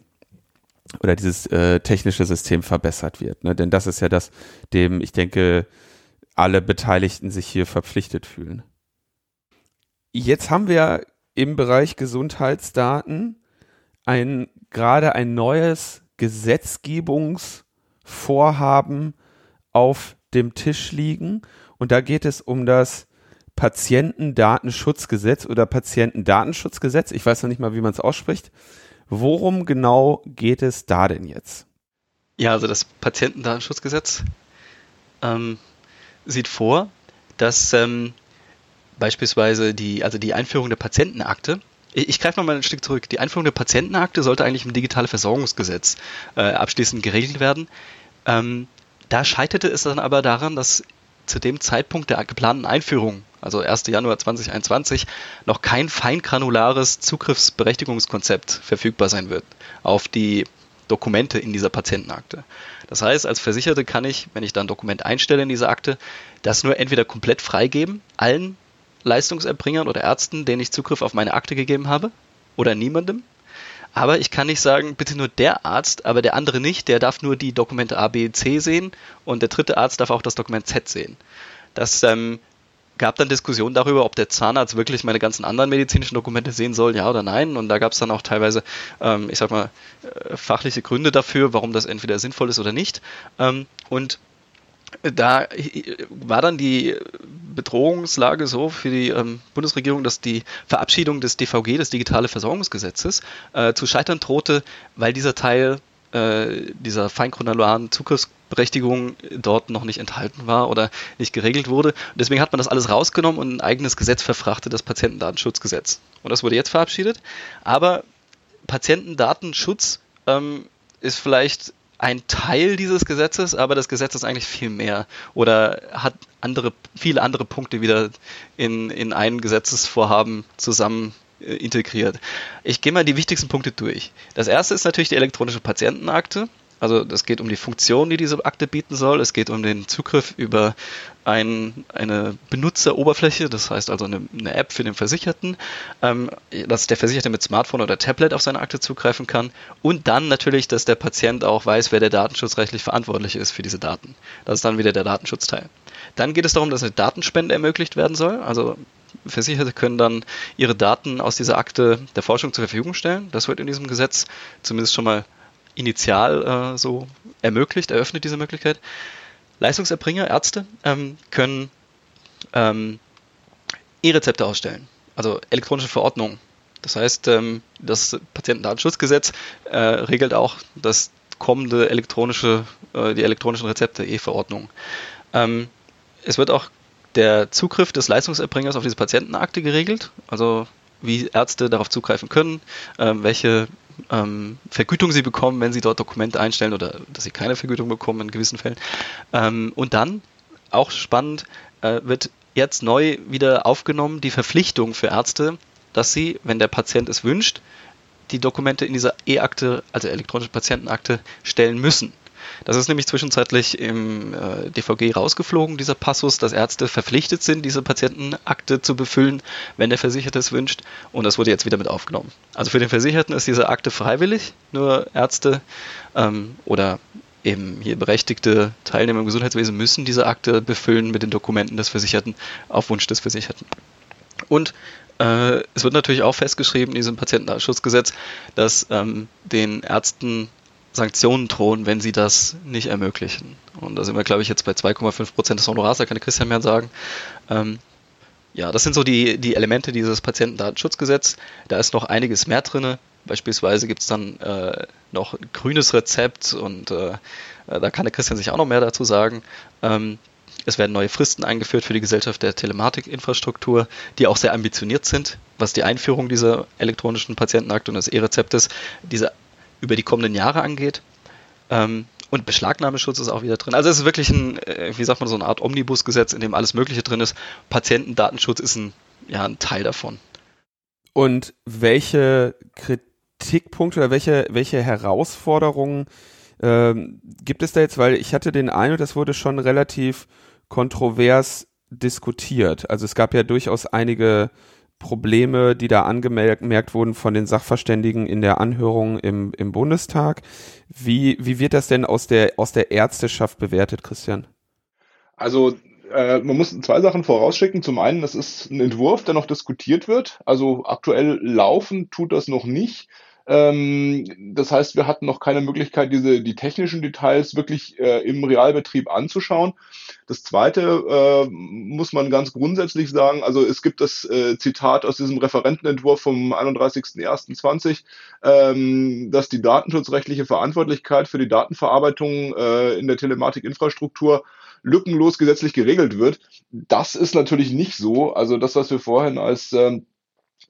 oder dieses äh, technische System verbessert wird. Ne? Denn das ist ja das, dem ich denke, alle Beteiligten sich hier verpflichtet fühlen. Jetzt haben wir im Bereich Gesundheitsdaten ein, gerade ein neues Gesetzgebungsvorhaben auf dem Tisch liegen. Und da geht es um das Patientendatenschutzgesetz oder Patientendatenschutzgesetz. Ich weiß noch nicht mal, wie man es ausspricht. Worum genau geht es da denn jetzt? Ja, also das Patientendatenschutzgesetz ähm, sieht vor, dass ähm, beispielsweise die, also die Einführung der Patientenakte. Ich, ich greife nochmal ein Stück zurück. Die Einführung der Patientenakte sollte eigentlich im digitale Versorgungsgesetz äh, abschließend geregelt werden. Ähm, da scheiterte es dann aber daran, dass zu dem Zeitpunkt der geplanten Einführung, also 1. Januar 2021, noch kein feingranulares Zugriffsberechtigungskonzept verfügbar sein wird auf die Dokumente in dieser Patientenakte. Das heißt, als Versicherte kann ich, wenn ich da ein Dokument einstelle in diese Akte, das nur entweder komplett freigeben, allen Leistungserbringern oder Ärzten, denen ich Zugriff auf meine Akte gegeben habe oder niemandem. Aber ich kann nicht sagen, bitte nur der Arzt, aber der andere nicht, der darf nur die Dokumente A, B, C sehen und der dritte Arzt darf auch das Dokument Z sehen. Das ähm, gab dann Diskussionen darüber, ob der Zahnarzt wirklich meine ganzen anderen medizinischen Dokumente sehen soll, ja oder nein. Und da gab es dann auch teilweise, ähm, ich sag mal, äh, fachliche Gründe dafür, warum das entweder sinnvoll ist oder nicht. Ähm, und da war dann die Bedrohungslage so für die ähm, Bundesregierung, dass die Verabschiedung des DVG, des Digitale Versorgungsgesetzes, äh, zu scheitern drohte, weil dieser Teil äh, dieser feinkronalaren Zugriffsberechtigung dort noch nicht enthalten war oder nicht geregelt wurde. Und deswegen hat man das alles rausgenommen und ein eigenes Gesetz verfrachtet, das Patientendatenschutzgesetz. Und das wurde jetzt verabschiedet. Aber Patientendatenschutz ähm, ist vielleicht ein Teil dieses Gesetzes, aber das Gesetz ist eigentlich viel mehr oder hat andere, viele andere Punkte wieder in, in ein Gesetzesvorhaben zusammen äh, integriert. Ich gehe mal die wichtigsten Punkte durch. Das erste ist natürlich die elektronische Patientenakte. Also es geht um die Funktion, die diese Akte bieten soll. Es geht um den Zugriff über ein, eine Benutzeroberfläche, das heißt also eine, eine App für den Versicherten, ähm, dass der Versicherte mit Smartphone oder Tablet auf seine Akte zugreifen kann. Und dann natürlich, dass der Patient auch weiß, wer der datenschutzrechtlich verantwortlich ist für diese Daten. Das ist dann wieder der Datenschutzteil. Dann geht es darum, dass eine Datenspende ermöglicht werden soll. Also Versicherte können dann ihre Daten aus dieser Akte der Forschung zur Verfügung stellen. Das wird in diesem Gesetz zumindest schon mal initial äh, so ermöglicht, eröffnet diese Möglichkeit. Leistungserbringer, Ärzte, ähm, können ähm, E-Rezepte ausstellen, also elektronische Verordnungen. Das heißt, ähm, das Patientendatenschutzgesetz äh, regelt auch das kommende elektronische, äh, die elektronischen Rezepte, E-Verordnung. Ähm, es wird auch der Zugriff des Leistungserbringers auf diese Patientenakte geregelt, also wie Ärzte darauf zugreifen können, ähm, welche ähm, Vergütung sie bekommen, wenn sie dort Dokumente einstellen oder dass sie keine Vergütung bekommen in gewissen Fällen. Ähm, und dann, auch spannend, äh, wird jetzt neu wieder aufgenommen die Verpflichtung für Ärzte, dass sie, wenn der Patient es wünscht, die Dokumente in dieser E-Akte, also elektronische Patientenakte, stellen müssen. Das ist nämlich zwischenzeitlich im äh, DVG rausgeflogen, dieser Passus, dass Ärzte verpflichtet sind, diese Patientenakte zu befüllen, wenn der Versicherte es wünscht. Und das wurde jetzt wieder mit aufgenommen. Also für den Versicherten ist diese Akte freiwillig, nur Ärzte ähm, oder eben hier berechtigte Teilnehmer im Gesundheitswesen müssen diese Akte befüllen mit den Dokumenten des Versicherten auf Wunsch des Versicherten. Und äh, es wird natürlich auch festgeschrieben in diesem Patientendatenschutzgesetz, dass ähm, den Ärzten Sanktionen drohen, wenn sie das nicht ermöglichen. Und da sind wir, glaube ich, jetzt bei 2,5 Prozent des Honorars, da kann Christian mehr sagen. Ähm, ja, das sind so die, die Elemente dieses Patientendatenschutzgesetz. Da ist noch einiges mehr drin. Beispielsweise gibt es dann äh, noch ein grünes Rezept und äh, da kann der Christian sich auch noch mehr dazu sagen. Ähm, es werden neue Fristen eingeführt für die Gesellschaft der Telematikinfrastruktur, die auch sehr ambitioniert sind, was die Einführung dieser elektronischen Patientenakte und des E-Rezeptes, diese über die kommenden Jahre angeht. Ähm, und Beschlagnahmeschutz ist auch wieder drin. Also es ist wirklich ein, äh, wie sagt man, so eine Art Omnibusgesetz, in dem alles Mögliche drin ist. Patientendatenschutz ist ein, ja, ein Teil davon. Und welche Kritikpunkte oder welche, welche Herausforderungen ähm, gibt es da jetzt? Weil ich hatte den Eindruck, das wurde schon relativ kontrovers diskutiert. Also es gab ja durchaus einige Probleme, die da angemerkt wurden von den Sachverständigen in der Anhörung im, im Bundestag. Wie, wie wird das denn aus der, aus der Ärzteschaft bewertet, Christian? Also äh, man muss zwei Sachen vorausschicken. Zum einen, das ist ein Entwurf, der noch diskutiert wird. Also aktuell laufen tut das noch nicht. Ähm, das heißt, wir hatten noch keine Möglichkeit, diese die technischen Details wirklich äh, im Realbetrieb anzuschauen. Das Zweite äh, muss man ganz grundsätzlich sagen. Also es gibt das äh, Zitat aus diesem Referentenentwurf vom 31.01.20, ähm, dass die datenschutzrechtliche Verantwortlichkeit für die Datenverarbeitung äh, in der Telematikinfrastruktur lückenlos gesetzlich geregelt wird. Das ist natürlich nicht so. Also das, was wir vorhin als ähm,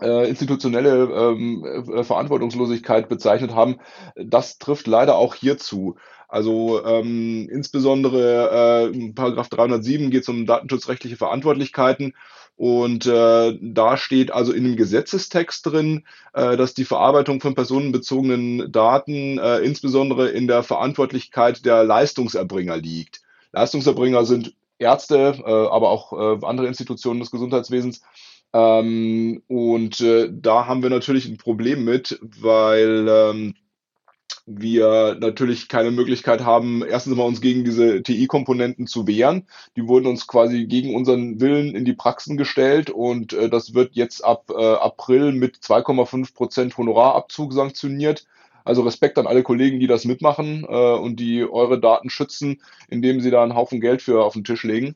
äh, institutionelle ähm, äh, Verantwortungslosigkeit bezeichnet haben, das trifft leider auch hierzu. Also ähm, insbesondere äh, Paragraph 307 geht es um datenschutzrechtliche Verantwortlichkeiten und äh, da steht also in dem Gesetzestext drin, äh, dass die Verarbeitung von personenbezogenen Daten äh, insbesondere in der Verantwortlichkeit der Leistungserbringer liegt. Leistungserbringer sind Ärzte, äh, aber auch äh, andere Institutionen des Gesundheitswesens ähm, und äh, da haben wir natürlich ein Problem mit, weil ähm, wir natürlich keine Möglichkeit haben, erstens mal uns gegen diese TI-Komponenten zu wehren. Die wurden uns quasi gegen unseren Willen in die Praxen gestellt und äh, das wird jetzt ab äh, April mit 2,5 Prozent Honorarabzug sanktioniert. Also Respekt an alle Kollegen, die das mitmachen äh, und die eure Daten schützen, indem sie da einen Haufen Geld für auf den Tisch legen.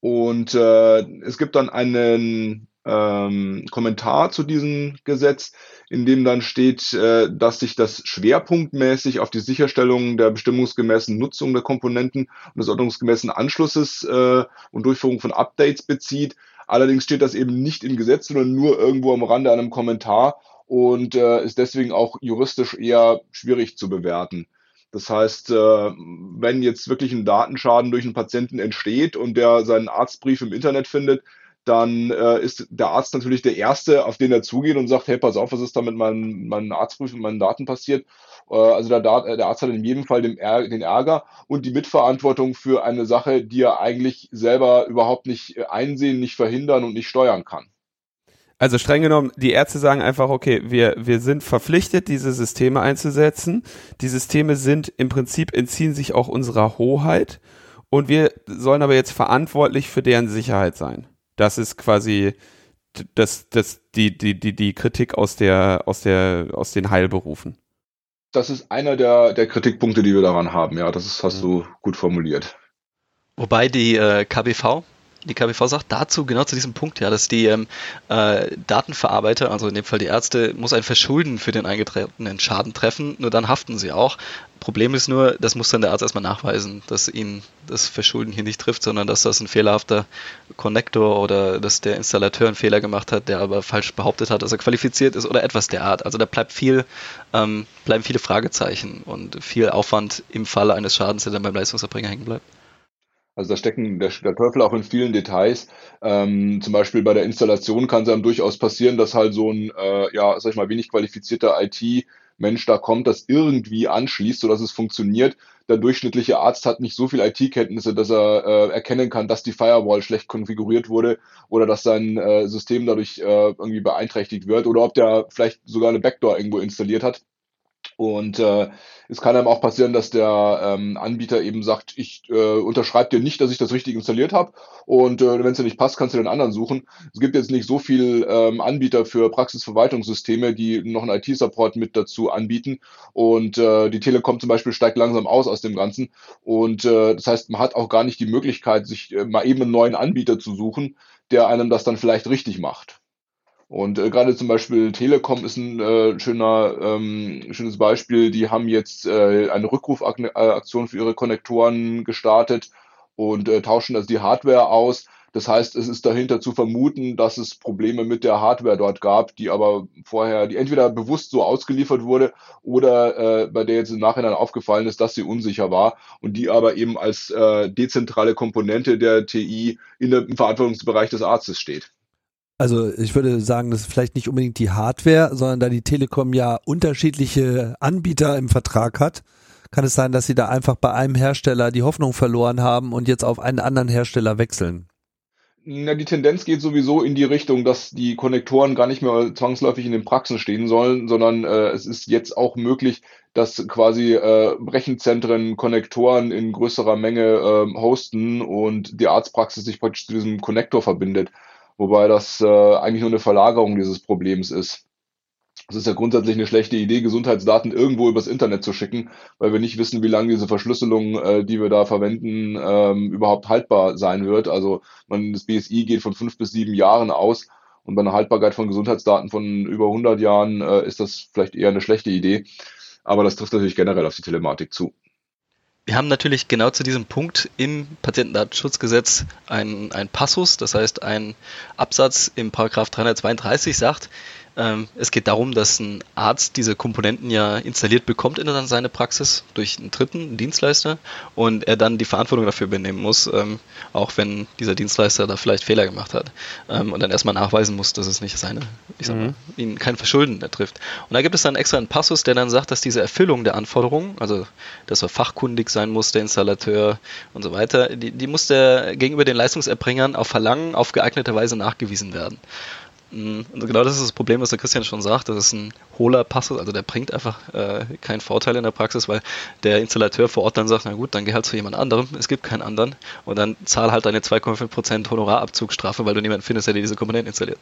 Und äh, es gibt dann einen ähm, Kommentar zu diesem Gesetz, in dem dann steht, äh, dass sich das schwerpunktmäßig auf die Sicherstellung der bestimmungsgemäßen Nutzung der Komponenten und des ordnungsgemäßen Anschlusses äh, und Durchführung von Updates bezieht. Allerdings steht das eben nicht im Gesetz, sondern nur irgendwo am Rande einem Kommentar und äh, ist deswegen auch juristisch eher schwierig zu bewerten. Das heißt, äh, wenn jetzt wirklich ein Datenschaden durch einen Patienten entsteht und der seinen Arztbrief im Internet findet, dann äh, ist der Arzt natürlich der Erste, auf den er zugeht und sagt, hey, pass auf, was ist da mit meinem, meinem Arztbrief und meinen Daten passiert? Äh, also der, der, Arzt hat in jedem Fall den, den Ärger und die Mitverantwortung für eine Sache, die er eigentlich selber überhaupt nicht einsehen, nicht verhindern und nicht steuern kann. Also streng genommen, die Ärzte sagen einfach, okay, wir, wir sind verpflichtet, diese Systeme einzusetzen. Die Systeme sind im Prinzip, entziehen sich auch unserer Hoheit und wir sollen aber jetzt verantwortlich für deren Sicherheit sein. Das ist quasi das, das, die, die, die, die Kritik aus der, aus der, aus den Heilberufen. das ist einer der, der Kritikpunkte, die wir daran haben. Ja, das ist, hast du gut formuliert. Wobei die äh, KBV, die KBV sagt dazu, genau zu diesem Punkt, ja, dass die ähm, äh, Datenverarbeiter, also in dem Fall die Ärzte, muss ein Verschulden für den eingetretenen Schaden treffen, nur dann haften sie auch. Problem ist nur, das muss dann der Arzt erstmal nachweisen, dass ihn das Verschulden hier nicht trifft, sondern dass das ein fehlerhafter Konnektor oder dass der Installateur einen Fehler gemacht hat, der aber falsch behauptet hat, dass er qualifiziert ist oder etwas der Art. Also da bleibt viel, ähm, bleiben viele Fragezeichen und viel Aufwand im Falle eines Schadens, der dann beim Leistungserbringer hängen bleibt. Also da stecken der, der Teufel auch in vielen Details. Ähm, zum Beispiel bei der Installation kann es einem durchaus passieren, dass halt so ein, äh, ja, sag ich mal, wenig qualifizierter IT-Mensch da kommt, das irgendwie anschließt, sodass es funktioniert. Der durchschnittliche Arzt hat nicht so viel IT-Kenntnisse, dass er äh, erkennen kann, dass die Firewall schlecht konfiguriert wurde oder dass sein äh, System dadurch äh, irgendwie beeinträchtigt wird oder ob der vielleicht sogar eine Backdoor irgendwo installiert hat und äh, es kann einem auch passieren, dass der ähm, Anbieter eben sagt, ich äh, unterschreibe dir nicht, dass ich das richtig installiert habe. Und äh, wenn es dir nicht passt, kannst du den anderen suchen. Es gibt jetzt nicht so viel ähm, Anbieter für Praxisverwaltungssysteme, die noch einen IT-Support mit dazu anbieten. Und äh, die Telekom zum Beispiel steigt langsam aus aus dem Ganzen. Und äh, das heißt, man hat auch gar nicht die Möglichkeit, sich äh, mal eben einen neuen Anbieter zu suchen, der einem das dann vielleicht richtig macht. Und äh, gerade zum Beispiel Telekom ist ein äh, schöner, ähm, schönes Beispiel. Die haben jetzt äh, eine Rückrufaktion für ihre Konnektoren gestartet und äh, tauschen also die Hardware aus. Das heißt, es ist dahinter zu vermuten, dass es Probleme mit der Hardware dort gab, die aber vorher, die entweder bewusst so ausgeliefert wurde oder äh, bei der jetzt im Nachhinein aufgefallen ist, dass sie unsicher war und die aber eben als äh, dezentrale Komponente der TI in der, im Verantwortungsbereich des Arztes steht. Also ich würde sagen, das ist vielleicht nicht unbedingt die Hardware, sondern da die Telekom ja unterschiedliche Anbieter im Vertrag hat, kann es sein, dass sie da einfach bei einem Hersteller die Hoffnung verloren haben und jetzt auf einen anderen Hersteller wechseln. Na, die Tendenz geht sowieso in die Richtung, dass die Konnektoren gar nicht mehr zwangsläufig in den Praxen stehen sollen, sondern äh, es ist jetzt auch möglich, dass quasi äh, Rechenzentren Konnektoren in größerer Menge äh, hosten und die Arztpraxis sich praktisch zu diesem Konnektor verbindet wobei das äh, eigentlich nur eine Verlagerung dieses Problems ist. Es ist ja grundsätzlich eine schlechte Idee, Gesundheitsdaten irgendwo übers Internet zu schicken, weil wir nicht wissen, wie lange diese Verschlüsselung, äh, die wir da verwenden, ähm, überhaupt haltbar sein wird. Also man, das BSI geht von fünf bis sieben Jahren aus und bei einer Haltbarkeit von Gesundheitsdaten von über 100 Jahren äh, ist das vielleicht eher eine schlechte Idee. Aber das trifft natürlich generell auf die Telematik zu. Wir haben natürlich genau zu diesem Punkt im Patientendatenschutzgesetz ein, ein Passus, das heißt ein Absatz im Paragraph 332 sagt, ähm, es geht darum, dass ein Arzt diese Komponenten ja installiert bekommt in seine Praxis durch einen dritten einen Dienstleister und er dann die Verantwortung dafür übernehmen muss, ähm, auch wenn dieser Dienstleister da vielleicht Fehler gemacht hat ähm, und dann erstmal nachweisen muss, dass es nicht seine, ich sag mal, mhm. ihn kein Verschulden trifft. Und da gibt es dann extra einen Passus, der dann sagt, dass diese Erfüllung der Anforderungen, also dass er fachkundig sein muss, der Installateur und so weiter, die, die muss der gegenüber den Leistungserbringern auf Verlangen auf geeignete Weise nachgewiesen werden. Und genau das ist das Problem, was der Christian schon sagt. Das ist ein hohler Passus, also der bringt einfach äh, keinen Vorteil in der Praxis, weil der Installateur vor Ort dann sagt, na gut, dann geh halt zu jemand anderem, es gibt keinen anderen und dann zahl halt deine 2,5% Honorarabzugsstrafe, weil du niemanden findest, der dir diese Komponenten installiert.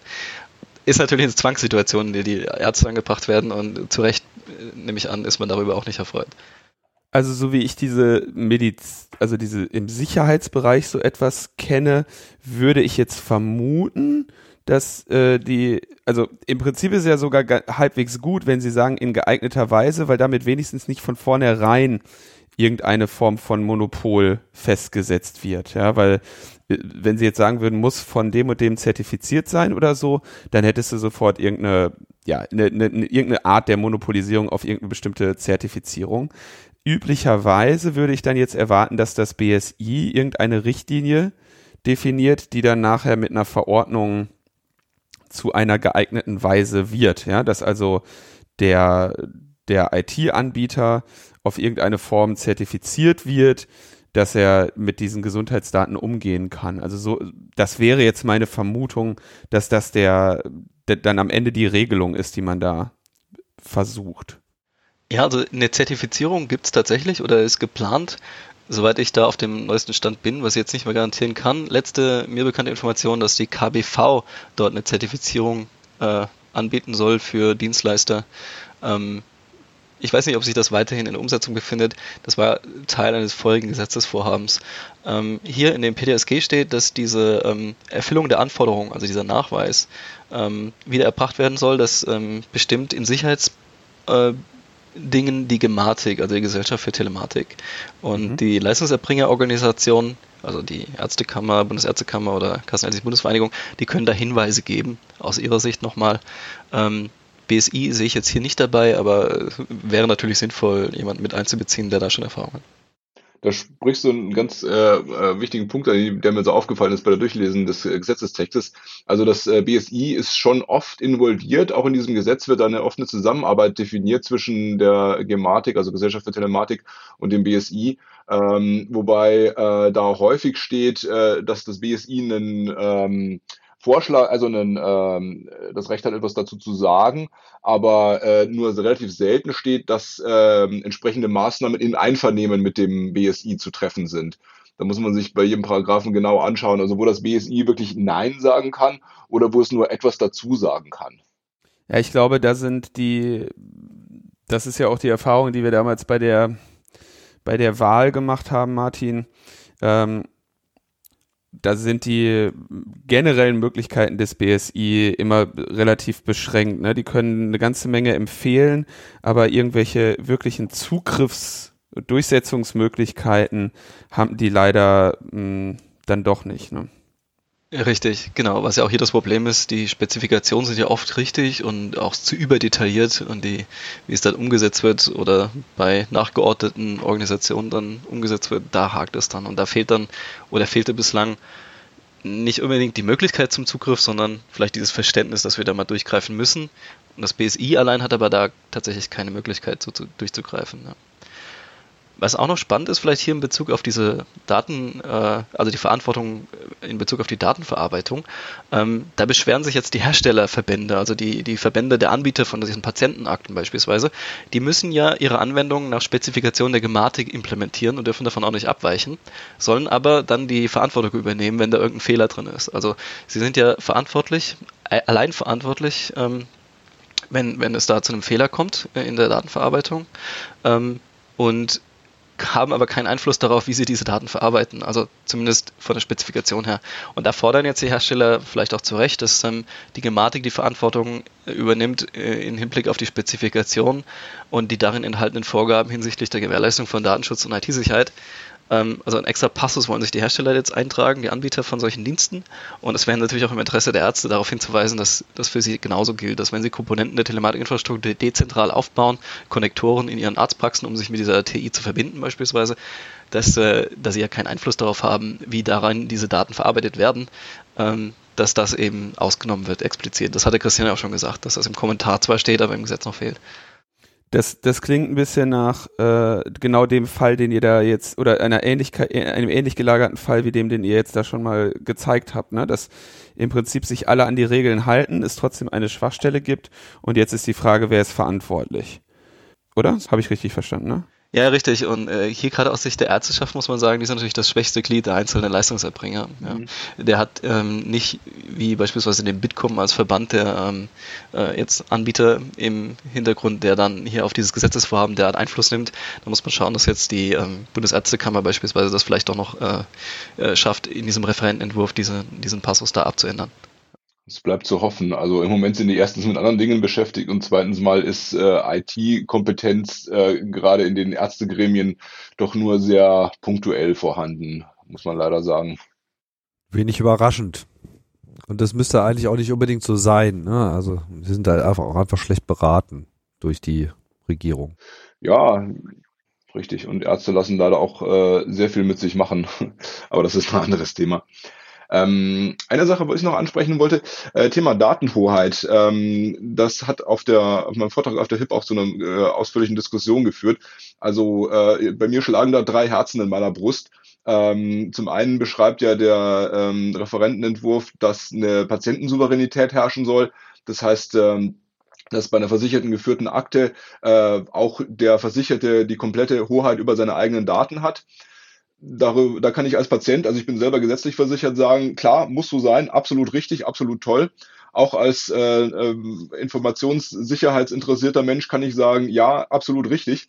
Ist natürlich eine Zwangssituation, in der die Ärzte angebracht werden und zu Recht, äh, nehme ich an, ist man darüber auch nicht erfreut. Also so wie ich diese Mediz, also diese im Sicherheitsbereich so etwas kenne, würde ich jetzt vermuten, dass äh, die, also im Prinzip ist ja sogar halbwegs gut, wenn sie sagen, in geeigneter Weise, weil damit wenigstens nicht von vornherein irgendeine Form von Monopol festgesetzt wird, ja, weil äh, wenn sie jetzt sagen würden, muss von dem und dem zertifiziert sein oder so, dann hättest du sofort irgendeine, ja, eine, eine, irgendeine Art der Monopolisierung auf irgendeine bestimmte Zertifizierung. Üblicherweise würde ich dann jetzt erwarten, dass das BSI irgendeine Richtlinie definiert, die dann nachher mit einer Verordnung zu einer geeigneten Weise wird. Ja, dass also der, der IT-Anbieter auf irgendeine Form zertifiziert wird, dass er mit diesen Gesundheitsdaten umgehen kann. Also so, das wäre jetzt meine Vermutung, dass das der, der dann am Ende die Regelung ist, die man da versucht. Ja, also eine Zertifizierung gibt es tatsächlich oder ist geplant soweit ich da auf dem neuesten Stand bin, was ich jetzt nicht mehr garantieren kann, letzte mir bekannte Information, dass die KBV dort eine Zertifizierung äh, anbieten soll für Dienstleister. Ähm, ich weiß nicht, ob sich das weiterhin in Umsetzung befindet. Das war Teil eines vorigen Gesetzesvorhabens. Ähm, hier in dem PDSG steht, dass diese ähm, Erfüllung der Anforderungen, also dieser Nachweis, ähm, wieder erbracht werden soll. Das ähm, bestimmt in Sicherheitsdingen äh, die Gematik, also die Gesellschaft für Telematik. Und mhm. die Leistungserbringerorganisation, also die Ärztekammer, Bundesärztekammer oder Kassenärztliche Bundesvereinigung, die können da Hinweise geben, aus ihrer Sicht nochmal. Ähm, BSI sehe ich jetzt hier nicht dabei, aber wäre natürlich sinnvoll, jemanden mit einzubeziehen, der da schon Erfahrung hat. Da sprichst du einen ganz äh, äh, wichtigen Punkt, der mir so aufgefallen ist bei der Durchlesen des äh, Gesetzestextes. Also das äh, BSI ist schon oft involviert. Auch in diesem Gesetz wird eine offene Zusammenarbeit definiert zwischen der Gematik, also Gesellschaft für Telematik, und dem BSI. Ähm, wobei äh, da häufig steht, äh, dass das BSI einen ähm, Vorschlag, also einen, ähm, das Recht hat, etwas dazu zu sagen, aber äh, nur relativ selten steht, dass äh, entsprechende Maßnahmen in Einvernehmen mit dem BSI zu treffen sind. Da muss man sich bei jedem Paragraphen genau anschauen, also wo das BSI wirklich Nein sagen kann oder wo es nur etwas dazu sagen kann. Ja, ich glaube, da sind die, das ist ja auch die Erfahrung, die wir damals bei der, bei der Wahl gemacht haben, Martin. Ähm, da sind die generellen Möglichkeiten des BSI immer relativ beschränkt. Ne? Die können eine ganze Menge empfehlen, aber irgendwelche wirklichen Zugriffs- Durchsetzungsmöglichkeiten haben die leider mh, hm, dann doch nicht. Ne? Richtig, genau. Was ja auch hier das Problem ist, die Spezifikationen sind ja oft richtig und auch zu überdetailliert und die, wie es dann umgesetzt wird oder bei nachgeordneten Organisationen dann umgesetzt wird, da hakt es dann. Und da fehlt dann oder fehlte bislang nicht unbedingt die Möglichkeit zum Zugriff, sondern vielleicht dieses Verständnis, dass wir da mal durchgreifen müssen. Und das BSI allein hat aber da tatsächlich keine Möglichkeit, so zu, durchzugreifen. Ja. Was auch noch spannend ist, vielleicht hier in Bezug auf diese Daten, äh, also die Verantwortung in Bezug auf die Datenverarbeitung, ähm, da beschweren sich jetzt die Herstellerverbände, also die, die Verbände der Anbieter von diesen Patientenakten beispielsweise, die müssen ja ihre Anwendungen nach Spezifikation der Gematik implementieren und dürfen davon auch nicht abweichen, sollen aber dann die Verantwortung übernehmen, wenn da irgendein Fehler drin ist. Also sie sind ja verantwortlich, äh, allein verantwortlich, ähm, wenn, wenn es da zu einem Fehler kommt äh, in der Datenverarbeitung. Ähm, und haben aber keinen Einfluss darauf, wie sie diese Daten verarbeiten, also zumindest von der Spezifikation her. Und da fordern jetzt die Hersteller vielleicht auch zu Recht, dass ähm, die Gematik die Verantwortung äh, übernimmt äh, im Hinblick auf die Spezifikation und die darin enthaltenen Vorgaben hinsichtlich der Gewährleistung von Datenschutz und IT-Sicherheit. Ähm, also ein extra Passus wollen sich die Hersteller jetzt eintragen, die Anbieter von solchen Diensten. Und es wäre natürlich auch im Interesse der Ärzte darauf hinzuweisen, dass das für sie genauso gilt, dass wenn sie Komponenten der Telematikinfrastruktur dezentral aufbauen, Konnektoren in ihren Arztpraxen, um sich mit dieser TI zu verbinden beispielsweise, dass, äh, dass sie ja keinen Einfluss darauf haben, wie daran diese Daten verarbeitet werden. Ähm, dass das eben ausgenommen wird, explizit. Das hatte Christian ja auch schon gesagt, dass das im Kommentar zwar steht, aber im Gesetz noch fehlt. Das, das klingt ein bisschen nach äh, genau dem Fall, den ihr da jetzt, oder einer Ähnlichkeit, einem ähnlich gelagerten Fall wie dem, den ihr jetzt da schon mal gezeigt habt, ne? Dass im Prinzip sich alle an die Regeln halten, es trotzdem eine Schwachstelle gibt und jetzt ist die Frage, wer ist verantwortlich? Oder? Das habe ich richtig verstanden, ne? Ja, richtig. Und äh, hier gerade aus Sicht der Ärzteschaft muss man sagen, die sind natürlich das schwächste Glied der einzelnen Leistungserbringer. Ja. Mhm. Der hat ähm, nicht wie beispielsweise den Bitkom als Verband der ähm, äh, jetzt Anbieter im Hintergrund, der dann hier auf dieses Gesetzesvorhaben der Art Einfluss nimmt. Da muss man schauen, dass jetzt die ähm, Bundesärztekammer beispielsweise das vielleicht doch noch äh, äh, schafft, in diesem Referentenentwurf diese, diesen Passus da abzuändern. Es bleibt zu hoffen. Also im Moment sind die erstens mit anderen Dingen beschäftigt und zweitens mal ist äh, IT-Kompetenz äh, gerade in den Ärztegremien doch nur sehr punktuell vorhanden, muss man leider sagen. Wenig überraschend. Und das müsste eigentlich auch nicht unbedingt so sein. Ne? Also wir sind da einfach auch einfach schlecht beraten durch die Regierung. Ja, richtig. Und Ärzte lassen leider auch äh, sehr viel mit sich machen. Aber das ist ein anderes Thema. Ähm, eine Sache, was ich noch ansprechen wollte, äh, Thema Datenhoheit. Ähm, das hat auf der auf meinem Vortrag auf der HIP auch zu einer äh, ausführlichen Diskussion geführt. Also äh, bei mir schlagen da drei Herzen in meiner Brust. Ähm, zum einen beschreibt ja der ähm, Referentenentwurf, dass eine Patientensouveränität herrschen soll. Das heißt, ähm, dass bei einer versicherten geführten Akte äh, auch der Versicherte die komplette Hoheit über seine eigenen Daten hat darüber, da kann ich als Patient, also ich bin selber gesetzlich versichert, sagen, klar, muss so sein, absolut richtig, absolut toll. auch als äh, äh, informationssicherheitsinteressierter Mensch kann ich sagen, ja, absolut richtig.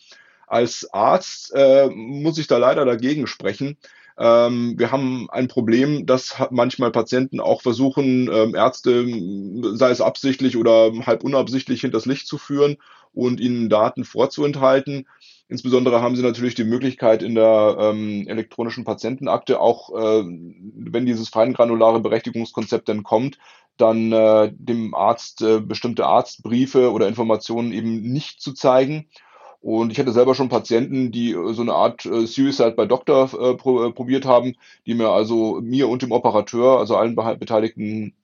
Als Arzt äh, muss ich da leider dagegen sprechen. Ähm, wir haben ein Problem, dass manchmal Patienten auch versuchen, ähm, Ärzte, sei es absichtlich oder halb unabsichtlich, hinters Licht zu führen und ihnen Daten vorzuenthalten. Insbesondere haben sie natürlich die Möglichkeit in der ähm, elektronischen Patientenakte auch, äh, wenn dieses feingranulare Berechtigungskonzept dann kommt, dann äh, dem Arzt äh, bestimmte Arztbriefe oder Informationen eben nicht zu zeigen. Und ich hatte selber schon Patienten, die äh, so eine Art äh, Suicide by Doctor äh, äh, probiert haben, die mir also mir und dem Operateur, also allen beteiligten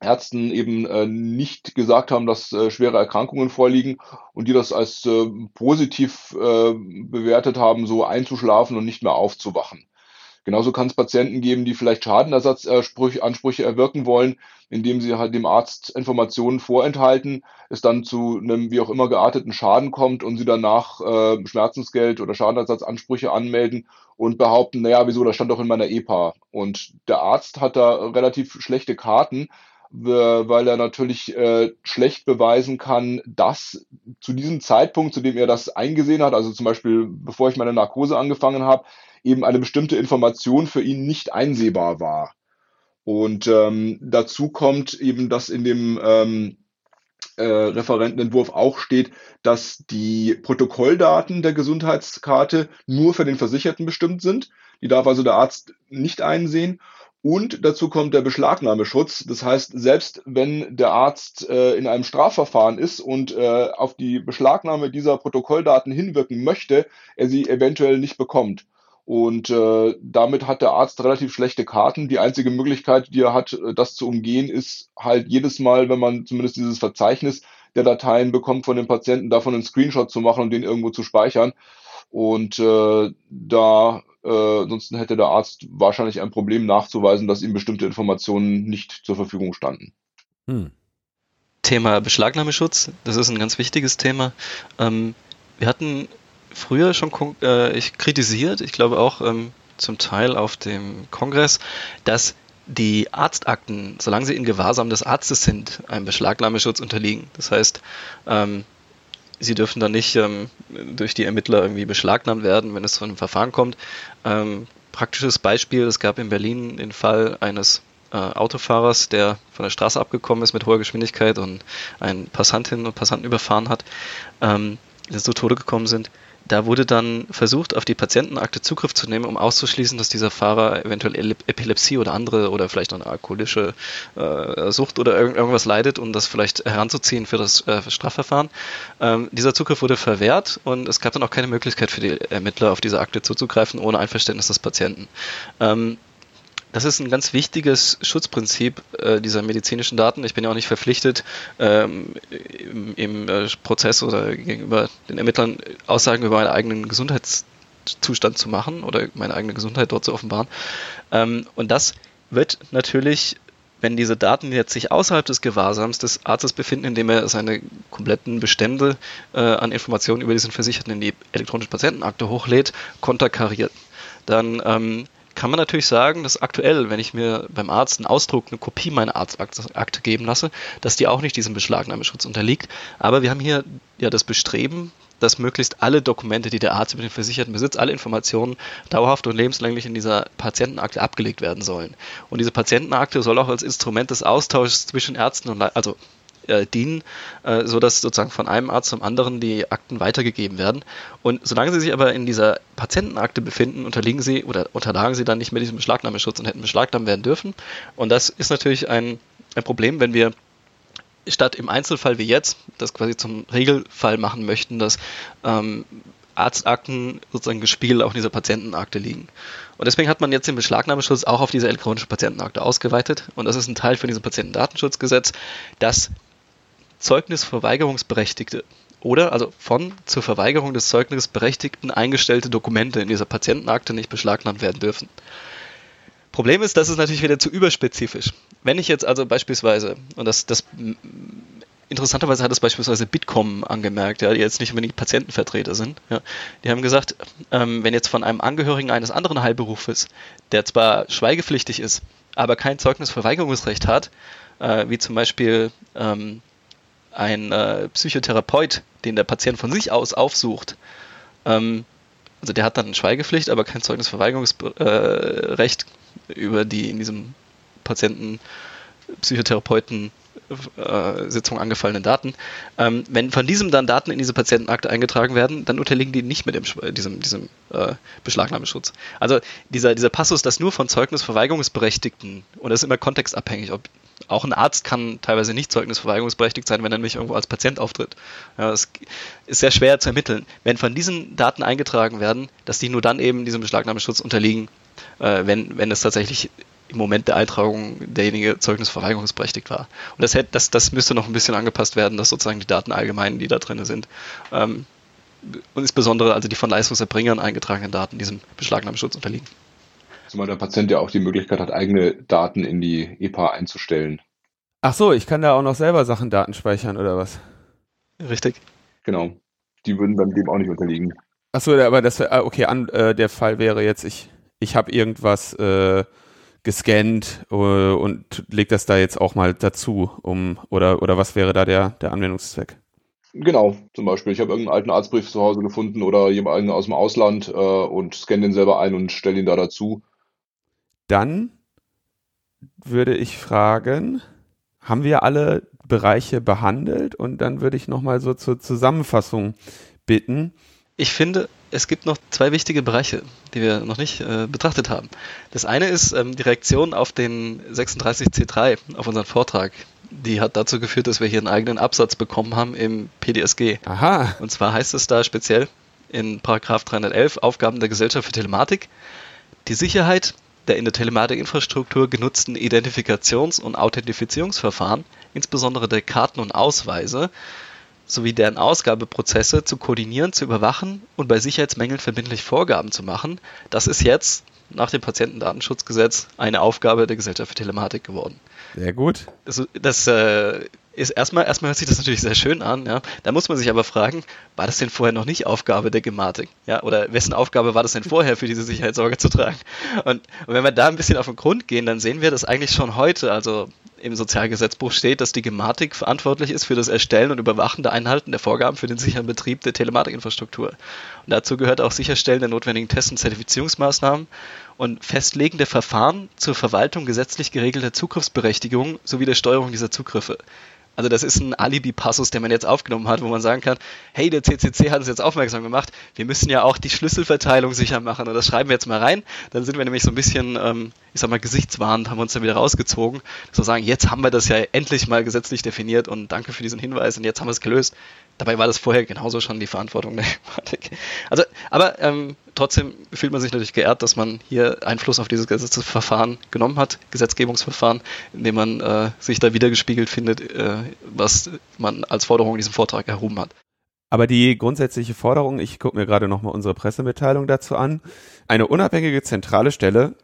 Ärzten eben äh, nicht gesagt haben, dass äh, schwere Erkrankungen vorliegen und die das als äh, positiv äh, bewertet haben, so einzuschlafen und nicht mehr aufzuwachen. Genauso kann es Patienten geben, die vielleicht Schadenersatzansprüche erwirken wollen, indem sie halt dem Arzt Informationen vorenthalten, es dann zu einem wie auch immer gearteten Schaden kommt und sie danach äh, Schmerzensgeld oder Schadenersatzansprüche anmelden und behaupten, naja, wieso, das stand doch in meiner EPA. Und der Arzt hat da relativ schlechte Karten, weil er natürlich äh, schlecht beweisen kann, dass zu diesem Zeitpunkt, zu dem er das eingesehen hat, also zum Beispiel bevor ich meine Narkose angefangen habe, eben eine bestimmte Information für ihn nicht einsehbar war. Und ähm, dazu kommt eben, dass in dem ähm, äh, Referentenentwurf auch steht, dass die Protokolldaten der Gesundheitskarte nur für den Versicherten bestimmt sind. Die darf also der Arzt nicht einsehen. Und dazu kommt der Beschlagnahmeschutz. Das heißt, selbst wenn der Arzt äh, in einem Strafverfahren ist und äh, auf die Beschlagnahme dieser Protokolldaten hinwirken möchte, er sie eventuell nicht bekommt. Und äh, damit hat der Arzt relativ schlechte Karten. Die einzige Möglichkeit, die er hat, äh, das zu umgehen, ist halt jedes Mal, wenn man zumindest dieses Verzeichnis der Dateien bekommt von dem Patienten, davon einen Screenshot zu machen und den irgendwo zu speichern. Und äh, da äh, ansonsten hätte der Arzt wahrscheinlich ein Problem nachzuweisen, dass ihm bestimmte Informationen nicht zur Verfügung standen. Hm. Thema Beschlagnahmeschutz, das ist ein ganz wichtiges Thema. Ähm, wir hatten früher schon äh, ich kritisiert, ich glaube auch ähm, zum Teil auf dem Kongress, dass die Arztakten, solange sie in Gewahrsam des Arztes sind, einem Beschlagnahmeschutz unterliegen. Das heißt, ähm, sie dürfen dann nicht ähm, durch die Ermittler irgendwie beschlagnahmt werden, wenn es zu einem Verfahren kommt. Ähm, praktisches Beispiel, es gab in Berlin den Fall eines äh, Autofahrers, der von der Straße abgekommen ist mit hoher Geschwindigkeit und einen Passantinnen und Passanten überfahren hat, ähm, die zu Tode gekommen sind. Da wurde dann versucht, auf die Patientenakte Zugriff zu nehmen, um auszuschließen, dass dieser Fahrer eventuell Epilepsie oder andere oder vielleicht eine alkoholische äh, Sucht oder irg irgendwas leidet und das vielleicht heranzuziehen für das äh, Strafverfahren. Ähm, dieser Zugriff wurde verwehrt und es gab dann auch keine Möglichkeit für die Ermittler, auf diese Akte zuzugreifen, ohne Einverständnis des Patienten. Ähm, das ist ein ganz wichtiges Schutzprinzip äh, dieser medizinischen Daten. Ich bin ja auch nicht verpflichtet, ähm, im, im äh, Prozess oder gegenüber den Ermittlern Aussagen über meinen eigenen Gesundheitszustand zu machen oder meine eigene Gesundheit dort zu offenbaren. Ähm, und das wird natürlich wenn diese Daten jetzt sich außerhalb des Gewahrsams des Arztes befinden, indem er seine kompletten Bestände äh, an Informationen über diesen Versicherten in die elektronische Patientenakte hochlädt, konterkariert, dann ähm, kann man natürlich sagen, dass aktuell, wenn ich mir beim Arzt einen Ausdruck, eine Kopie meiner Arztakte geben lasse, dass die auch nicht diesem Beschlagnahmeschutz unterliegt. Aber wir haben hier ja das Bestreben, dass möglichst alle Dokumente, die der Arzt über den Versicherten besitzt, alle Informationen dauerhaft und lebenslänglich in dieser Patientenakte abgelegt werden sollen. Und diese Patientenakte soll auch als Instrument des Austauschs zwischen Ärzten und also äh, dienen, äh, so dass sozusagen von einem Arzt zum anderen die Akten weitergegeben werden. Und solange sie sich aber in dieser Patientenakte befinden, unterliegen sie oder unterlagen sie dann nicht mehr diesem Beschlagnahmeschutz und hätten beschlagnahmt werden dürfen. Und das ist natürlich ein, ein Problem, wenn wir statt im Einzelfall wie jetzt das quasi zum Regelfall machen möchten, dass ähm, Arztakten sozusagen gespiegelt auch in dieser Patientenakte liegen. Und deswegen hat man jetzt den Beschlagnahmeschutz auch auf diese elektronische Patientenakte ausgeweitet. Und das ist ein Teil von diesem Patientendatenschutzgesetz, das Zeugnisverweigerungsberechtigte oder also von zur Verweigerung des Zeugnisberechtigten eingestellte Dokumente in dieser Patientenakte nicht beschlagnahmt werden dürfen. Problem ist, das ist natürlich wieder zu überspezifisch. Wenn ich jetzt also beispielsweise, und das, das interessanterweise hat es beispielsweise Bitkom angemerkt, ja, die jetzt nicht unbedingt Patientenvertreter sind. Ja. Die haben gesagt, ähm, wenn jetzt von einem Angehörigen eines anderen Heilberufes, der zwar schweigepflichtig ist, aber kein Zeugnisverweigerungsrecht hat, äh, wie zum Beispiel ähm, ein äh, Psychotherapeut, den der Patient von sich aus aufsucht, ähm, also der hat dann Schweigepflicht, aber kein Zeugnisverweigerungsrecht äh, über die in diesem Patienten Psychotherapeuten äh, Sitzung angefallenen Daten. Ähm, wenn von diesem dann Daten in diese Patientenakte eingetragen werden, dann unterliegen die nicht mit dem, diesem, diesem äh, Beschlagnahmeschutz. Also dieser, dieser Passus, dass nur von Zeugnisverweigerungsberechtigten, und das ist immer kontextabhängig, ob auch ein Arzt kann teilweise nicht zeugnisverweigerungsberechtigt sein, wenn er nämlich irgendwo als Patient auftritt. Ja, das ist sehr schwer zu ermitteln. Wenn von diesen Daten eingetragen werden, dass die nur dann eben diesem Beschlagnahmeschutz unterliegen, äh, wenn, wenn es tatsächlich im Moment der Eintragung derjenige zeugnisverweigerungsberechtigt war. Und das, hätte, das, das müsste noch ein bisschen angepasst werden, dass sozusagen die Daten allgemein, die da drin sind, ähm, und insbesondere also die von Leistungserbringern eingetragenen Daten diesem Beschlagnahmeschutz unterliegen. Zumal der Patient ja auch die Möglichkeit hat, eigene Daten in die EPA einzustellen. Ach so, ich kann da auch noch selber Sachen Daten speichern oder was? Richtig. Genau. Die würden dann dem auch nicht unterliegen. Ach so, aber das ah, okay, an, äh, der Fall wäre jetzt, ich, ich habe irgendwas äh, gescannt äh, und leg das da jetzt auch mal dazu, um oder oder was wäre da der der Anwendungszweck? Genau, zum Beispiel. Ich habe irgendeinen alten Arztbrief zu Hause gefunden oder jemanden aus dem Ausland äh, und scanne den selber ein und stelle ihn da dazu. Dann würde ich fragen, haben wir alle Bereiche behandelt? Und dann würde ich nochmal so zur Zusammenfassung bitten. Ich finde, es gibt noch zwei wichtige Bereiche, die wir noch nicht äh, betrachtet haben. Das eine ist ähm, die Reaktion auf den 36C3, auf unseren Vortrag. Die hat dazu geführt, dass wir hier einen eigenen Absatz bekommen haben im PDSG. Aha. Und zwar heißt es da speziell in Paragraph 311 Aufgaben der Gesellschaft für Telematik, die Sicherheit der in der Telematikinfrastruktur genutzten Identifikations- und Authentifizierungsverfahren, insbesondere der Karten und Ausweise, sowie deren Ausgabeprozesse zu koordinieren, zu überwachen und bei Sicherheitsmängeln verbindlich Vorgaben zu machen, das ist jetzt nach dem Patientendatenschutzgesetz eine Aufgabe der Gesellschaft für Telematik geworden. Sehr gut. Also das äh, ist erstmal, erstmal hört sich das natürlich sehr schön an, ja. Da muss man sich aber fragen, war das denn vorher noch nicht Aufgabe der Gematik? Ja, oder wessen Aufgabe war das denn vorher für diese Sicherheitssorge zu tragen? Und, und wenn wir da ein bisschen auf den Grund gehen, dann sehen wir, dass eigentlich schon heute, also im Sozialgesetzbuch steht, dass die Gematik verantwortlich ist für das Erstellen und Überwachen der Einhalten der Vorgaben für den sicheren Betrieb der Telematikinfrastruktur. Und dazu gehört auch Sicherstellen der notwendigen Test- und Zertifizierungsmaßnahmen und Festlegen der Verfahren zur Verwaltung gesetzlich geregelter Zugriffsberechtigungen sowie der Steuerung dieser Zugriffe. Also das ist ein Alibi-Passus, den man jetzt aufgenommen hat, wo man sagen kann, hey, der CCC hat uns jetzt aufmerksam gemacht, wir müssen ja auch die Schlüsselverteilung sicher machen und das schreiben wir jetzt mal rein. Dann sind wir nämlich so ein bisschen, ähm, ich sag mal, gesichtswahrend, haben wir uns dann wieder rausgezogen, dass wir sagen, jetzt haben wir das ja endlich mal gesetzlich definiert und danke für diesen Hinweis und jetzt haben wir es gelöst. Dabei war das vorher genauso schon die Verantwortung der Informatik. Also, aber ähm, trotzdem fühlt man sich natürlich geehrt, dass man hier Einfluss auf dieses Gesetzesverfahren genommen hat, Gesetzgebungsverfahren, indem man äh, sich da wiedergespiegelt findet, äh, was man als Forderung in diesem Vortrag erhoben hat. Aber die grundsätzliche Forderung, ich gucke mir gerade nochmal unsere Pressemitteilung dazu an, eine unabhängige zentrale Stelle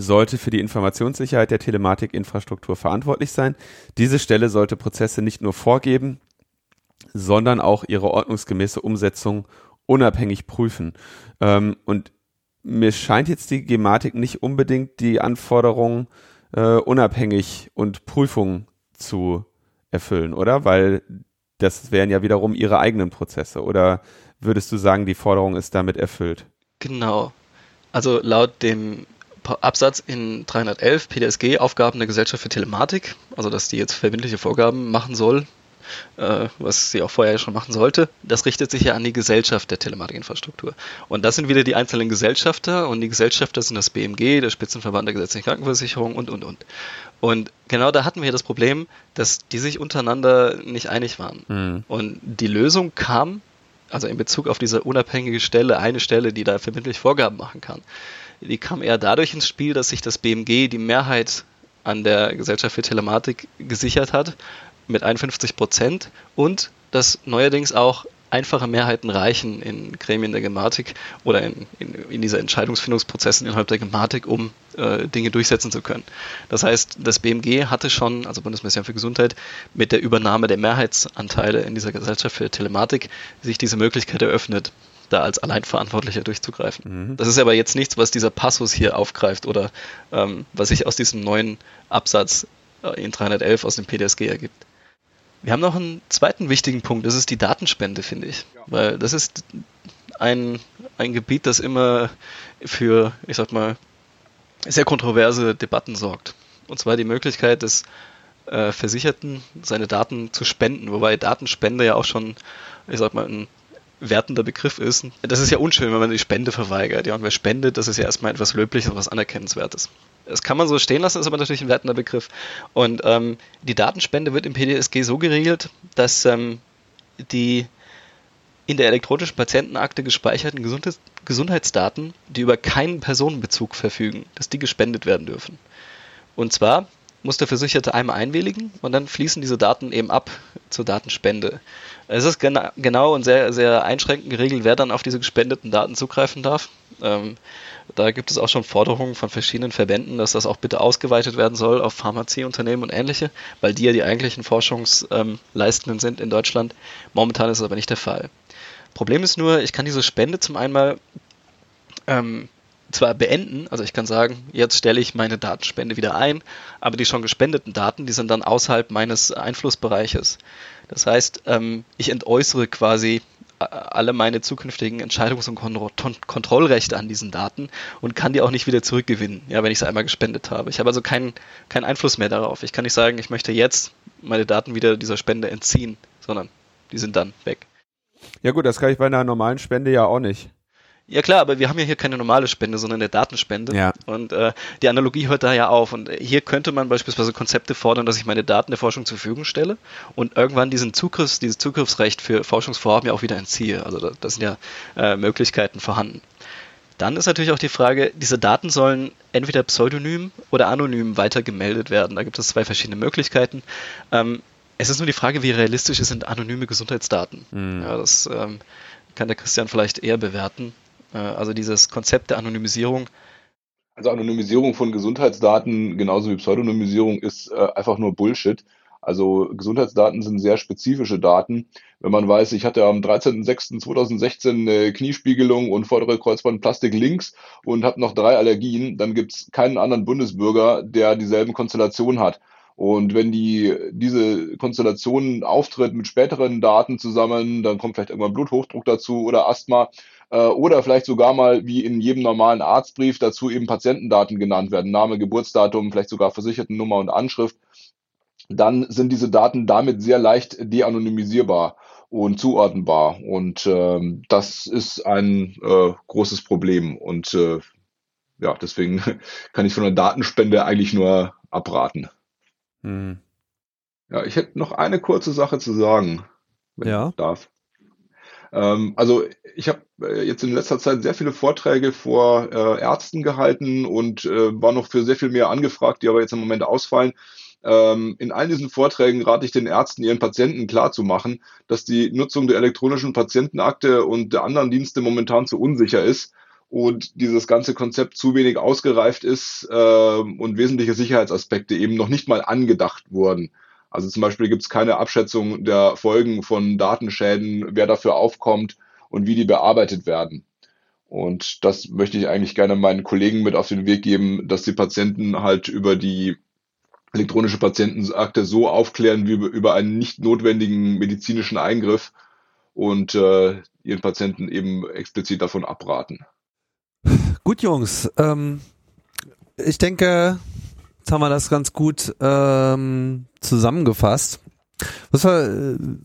sollte für die Informationssicherheit der Telematikinfrastruktur verantwortlich sein. Diese Stelle sollte Prozesse nicht nur vorgeben, sondern auch ihre ordnungsgemäße Umsetzung unabhängig prüfen. Ähm, und mir scheint jetzt die Gematik nicht unbedingt die Anforderungen äh, unabhängig und Prüfung zu erfüllen, oder? Weil das wären ja wiederum ihre eigenen Prozesse. Oder würdest du sagen, die Forderung ist damit erfüllt? Genau. Also laut dem Absatz in 311 PDSG Aufgaben der Gesellschaft für Telematik, also dass die jetzt verbindliche Vorgaben machen soll, äh, was sie auch vorher schon machen sollte, das richtet sich ja an die Gesellschaft der Telematikinfrastruktur. Und das sind wieder die einzelnen Gesellschafter und die Gesellschafter sind das BMG, der Spitzenverband der gesetzlichen Krankenversicherung und, und, und. Und genau da hatten wir das Problem, dass die sich untereinander nicht einig waren. Mhm. Und die Lösung kam, also in Bezug auf diese unabhängige Stelle, eine Stelle, die da verbindlich Vorgaben machen kann, die kam eher dadurch ins Spiel, dass sich das BMG die Mehrheit an der Gesellschaft für Telematik gesichert hat mit 51 Prozent und dass neuerdings auch einfache Mehrheiten reichen in Gremien der Gematik oder in, in, in dieser Entscheidungsfindungsprozessen innerhalb der Gematik, um äh, Dinge durchsetzen zu können. Das heißt, das BMG hatte schon, also Bundesministerium für Gesundheit, mit der Übernahme der Mehrheitsanteile in dieser Gesellschaft für Telematik sich diese Möglichkeit eröffnet, da als Alleinverantwortlicher durchzugreifen. Mhm. Das ist aber jetzt nichts, was dieser Passus hier aufgreift oder ähm, was sich aus diesem neuen Absatz äh, in 311 aus dem PDSG ergibt. Wir haben noch einen zweiten wichtigen Punkt, das ist die Datenspende, finde ich. Ja. Weil das ist ein, ein Gebiet, das immer für, ich sag mal, sehr kontroverse Debatten sorgt. Und zwar die Möglichkeit des äh, Versicherten, seine Daten zu spenden, wobei Datenspende ja auch schon, ich sag mal, ein wertender Begriff ist. Das ist ja unschön, wenn man die Spende verweigert. Ja, und wer spendet, das ist ja erstmal etwas Löbliches und was Anerkennenswertes. Das kann man so stehen lassen, ist aber natürlich ein wertender Begriff. Und ähm, die Datenspende wird im PDSG so geregelt, dass ähm, die in der elektronischen Patientenakte gespeicherten Gesundheits Gesundheitsdaten, die über keinen Personenbezug verfügen, dass die gespendet werden dürfen. Und zwar muss der Versicherte einmal einwilligen und dann fließen diese Daten eben ab zur Datenspende. Es ist gena genau und sehr, sehr einschränkend geregelt, wer dann auf diese gespendeten Daten zugreifen darf. Ähm, da gibt es auch schon Forderungen von verschiedenen Verbänden, dass das auch bitte ausgeweitet werden soll auf Pharmazieunternehmen und ähnliche, weil die ja die eigentlichen Forschungsleistenden ähm, sind in Deutschland. Momentan ist es aber nicht der Fall. Problem ist nur, ich kann diese Spende zum einmal ähm, zwar beenden, also ich kann sagen, jetzt stelle ich meine Datenspende wieder ein, aber die schon gespendeten Daten, die sind dann außerhalb meines Einflussbereiches. Das heißt, ähm, ich entäußere quasi äh, alle meine zukünftigen Entscheidungs- und Kontrollrechte an diesen Daten und kann die auch nicht wieder zurückgewinnen, ja, wenn ich sie einmal gespendet habe. Ich habe also keinen, keinen Einfluss mehr darauf. Ich kann nicht sagen, ich möchte jetzt meine Daten wieder dieser Spende entziehen, sondern die sind dann weg. Ja gut, das kann ich bei einer normalen Spende ja auch nicht. Ja klar, aber wir haben ja hier keine normale Spende, sondern eine Datenspende. Ja. Und äh, die Analogie hört da ja auf. Und hier könnte man beispielsweise Konzepte fordern, dass ich meine Daten der Forschung zur Verfügung stelle und irgendwann diesen Zugriffs, dieses Zugriffsrecht für Forschungsvorhaben ja auch wieder entziehe. Also da, das sind ja äh, Möglichkeiten vorhanden. Dann ist natürlich auch die Frage, diese Daten sollen entweder pseudonym oder anonym weitergemeldet werden. Da gibt es zwei verschiedene Möglichkeiten. Ähm, es ist nur die Frage, wie realistisch sind anonyme Gesundheitsdaten. Mhm. Ja, das ähm, kann der Christian vielleicht eher bewerten. Äh, also dieses Konzept der Anonymisierung. Also Anonymisierung von Gesundheitsdaten genauso wie Pseudonymisierung ist äh, einfach nur Bullshit. Also Gesundheitsdaten sind sehr spezifische Daten. Wenn man weiß, ich hatte am 13.06.2016 eine Kniespiegelung und vordere Kreuzbandplastik links und habe noch drei Allergien, dann gibt es keinen anderen Bundesbürger, der dieselben Konstellationen hat. Und wenn die, diese Konstellation auftritt mit späteren Daten zusammen, dann kommt vielleicht irgendwann Bluthochdruck dazu oder Asthma, äh, oder vielleicht sogar mal wie in jedem normalen Arztbrief dazu eben Patientendaten genannt werden, Name, Geburtsdatum, vielleicht sogar Versichertennummer und Anschrift, dann sind diese Daten damit sehr leicht de-anonymisierbar und zuordnenbar. Und ähm, das ist ein äh, großes Problem. Und äh, ja, deswegen kann ich von der Datenspende eigentlich nur abraten. Hm. Ja, ich hätte noch eine kurze Sache zu sagen, wenn ja. ich darf. Ähm, also ich habe äh, jetzt in letzter Zeit sehr viele Vorträge vor äh, Ärzten gehalten und äh, war noch für sehr viel mehr angefragt, die aber jetzt im Moment ausfallen. Ähm, in all diesen Vorträgen rate ich den Ärzten, ihren Patienten klarzumachen, dass die Nutzung der elektronischen Patientenakte und der anderen Dienste momentan zu unsicher ist und dieses ganze Konzept zu wenig ausgereift ist äh, und wesentliche Sicherheitsaspekte eben noch nicht mal angedacht wurden. Also zum Beispiel gibt es keine Abschätzung der Folgen von Datenschäden, wer dafür aufkommt und wie die bearbeitet werden. Und das möchte ich eigentlich gerne meinen Kollegen mit auf den Weg geben, dass die Patienten halt über die elektronische Patientenakte so aufklären wie über einen nicht notwendigen medizinischen Eingriff und äh, ihren Patienten eben explizit davon abraten. Gut, Jungs. Ähm, ich denke, haben wir das ganz gut ähm, zusammengefasst. Was, war,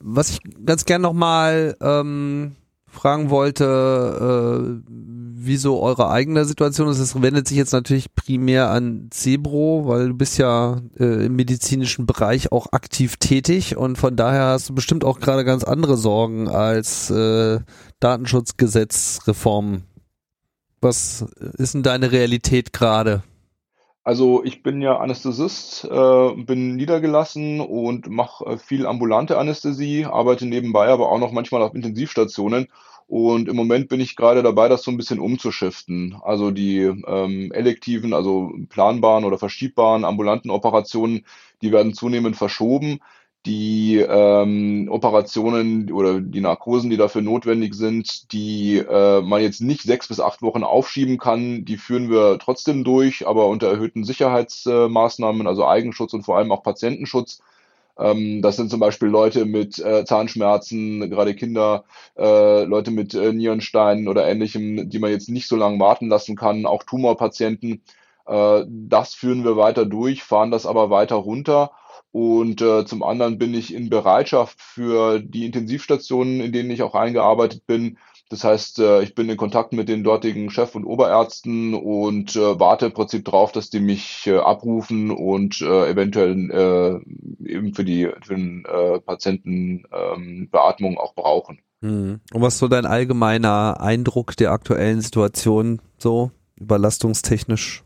was ich ganz gern nochmal ähm, fragen wollte, äh, wieso eure eigene Situation ist. Es wendet sich jetzt natürlich primär an Cebro, weil du bist ja äh, im medizinischen Bereich auch aktiv tätig und von daher hast du bestimmt auch gerade ganz andere Sorgen als äh, Datenschutzgesetzreform. Was ist denn deine Realität gerade? Also ich bin ja Anästhesist, äh, bin niedergelassen und mache äh, viel ambulante Anästhesie, arbeite nebenbei aber auch noch manchmal auf Intensivstationen. Und im Moment bin ich gerade dabei, das so ein bisschen umzuschiften. Also die ähm, elektiven, also planbaren oder verschiebbaren ambulanten Operationen, die werden zunehmend verschoben. Die ähm, Operationen oder die Narkosen, die dafür notwendig sind, die äh, man jetzt nicht sechs bis acht Wochen aufschieben kann, die führen wir trotzdem durch, aber unter erhöhten Sicherheitsmaßnahmen, also Eigenschutz und vor allem auch Patientenschutz. Ähm, das sind zum Beispiel Leute mit äh, Zahnschmerzen, gerade Kinder, äh, Leute mit äh, Nierensteinen oder ähnlichem, die man jetzt nicht so lange warten lassen kann, auch Tumorpatienten. Äh, das führen wir weiter durch, fahren das aber weiter runter und äh, zum anderen bin ich in Bereitschaft für die Intensivstationen, in denen ich auch eingearbeitet bin. Das heißt, äh, ich bin in Kontakt mit den dortigen Chef- und Oberärzten und äh, warte im Prinzip drauf, dass die mich äh, abrufen und äh, eventuell äh, eben für die für den äh, Patienten ähm, Beatmung auch brauchen. Hm. Und was ist so dein allgemeiner Eindruck der aktuellen Situation so überlastungstechnisch?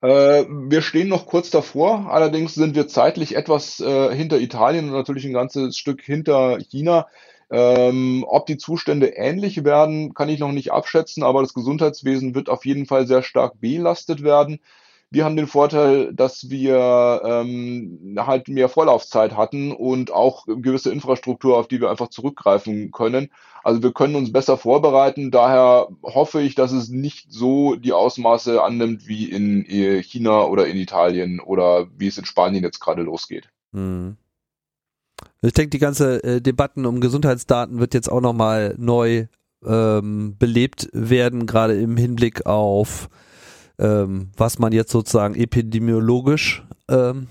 Äh, wir stehen noch kurz davor, allerdings sind wir zeitlich etwas äh, hinter Italien und natürlich ein ganzes Stück hinter China. Ähm, ob die Zustände ähnlich werden, kann ich noch nicht abschätzen, aber das Gesundheitswesen wird auf jeden Fall sehr stark belastet werden. Wir haben den Vorteil, dass wir ähm, halt mehr Vorlaufzeit hatten und auch gewisse Infrastruktur, auf die wir einfach zurückgreifen können. Also wir können uns besser vorbereiten. Daher hoffe ich, dass es nicht so die Ausmaße annimmt wie in äh, China oder in Italien oder wie es in Spanien jetzt gerade losgeht. Hm. Ich denke, die ganze äh, Debatten um Gesundheitsdaten wird jetzt auch nochmal neu ähm, belebt werden, gerade im Hinblick auf ähm, was man jetzt sozusagen epidemiologisch ähm,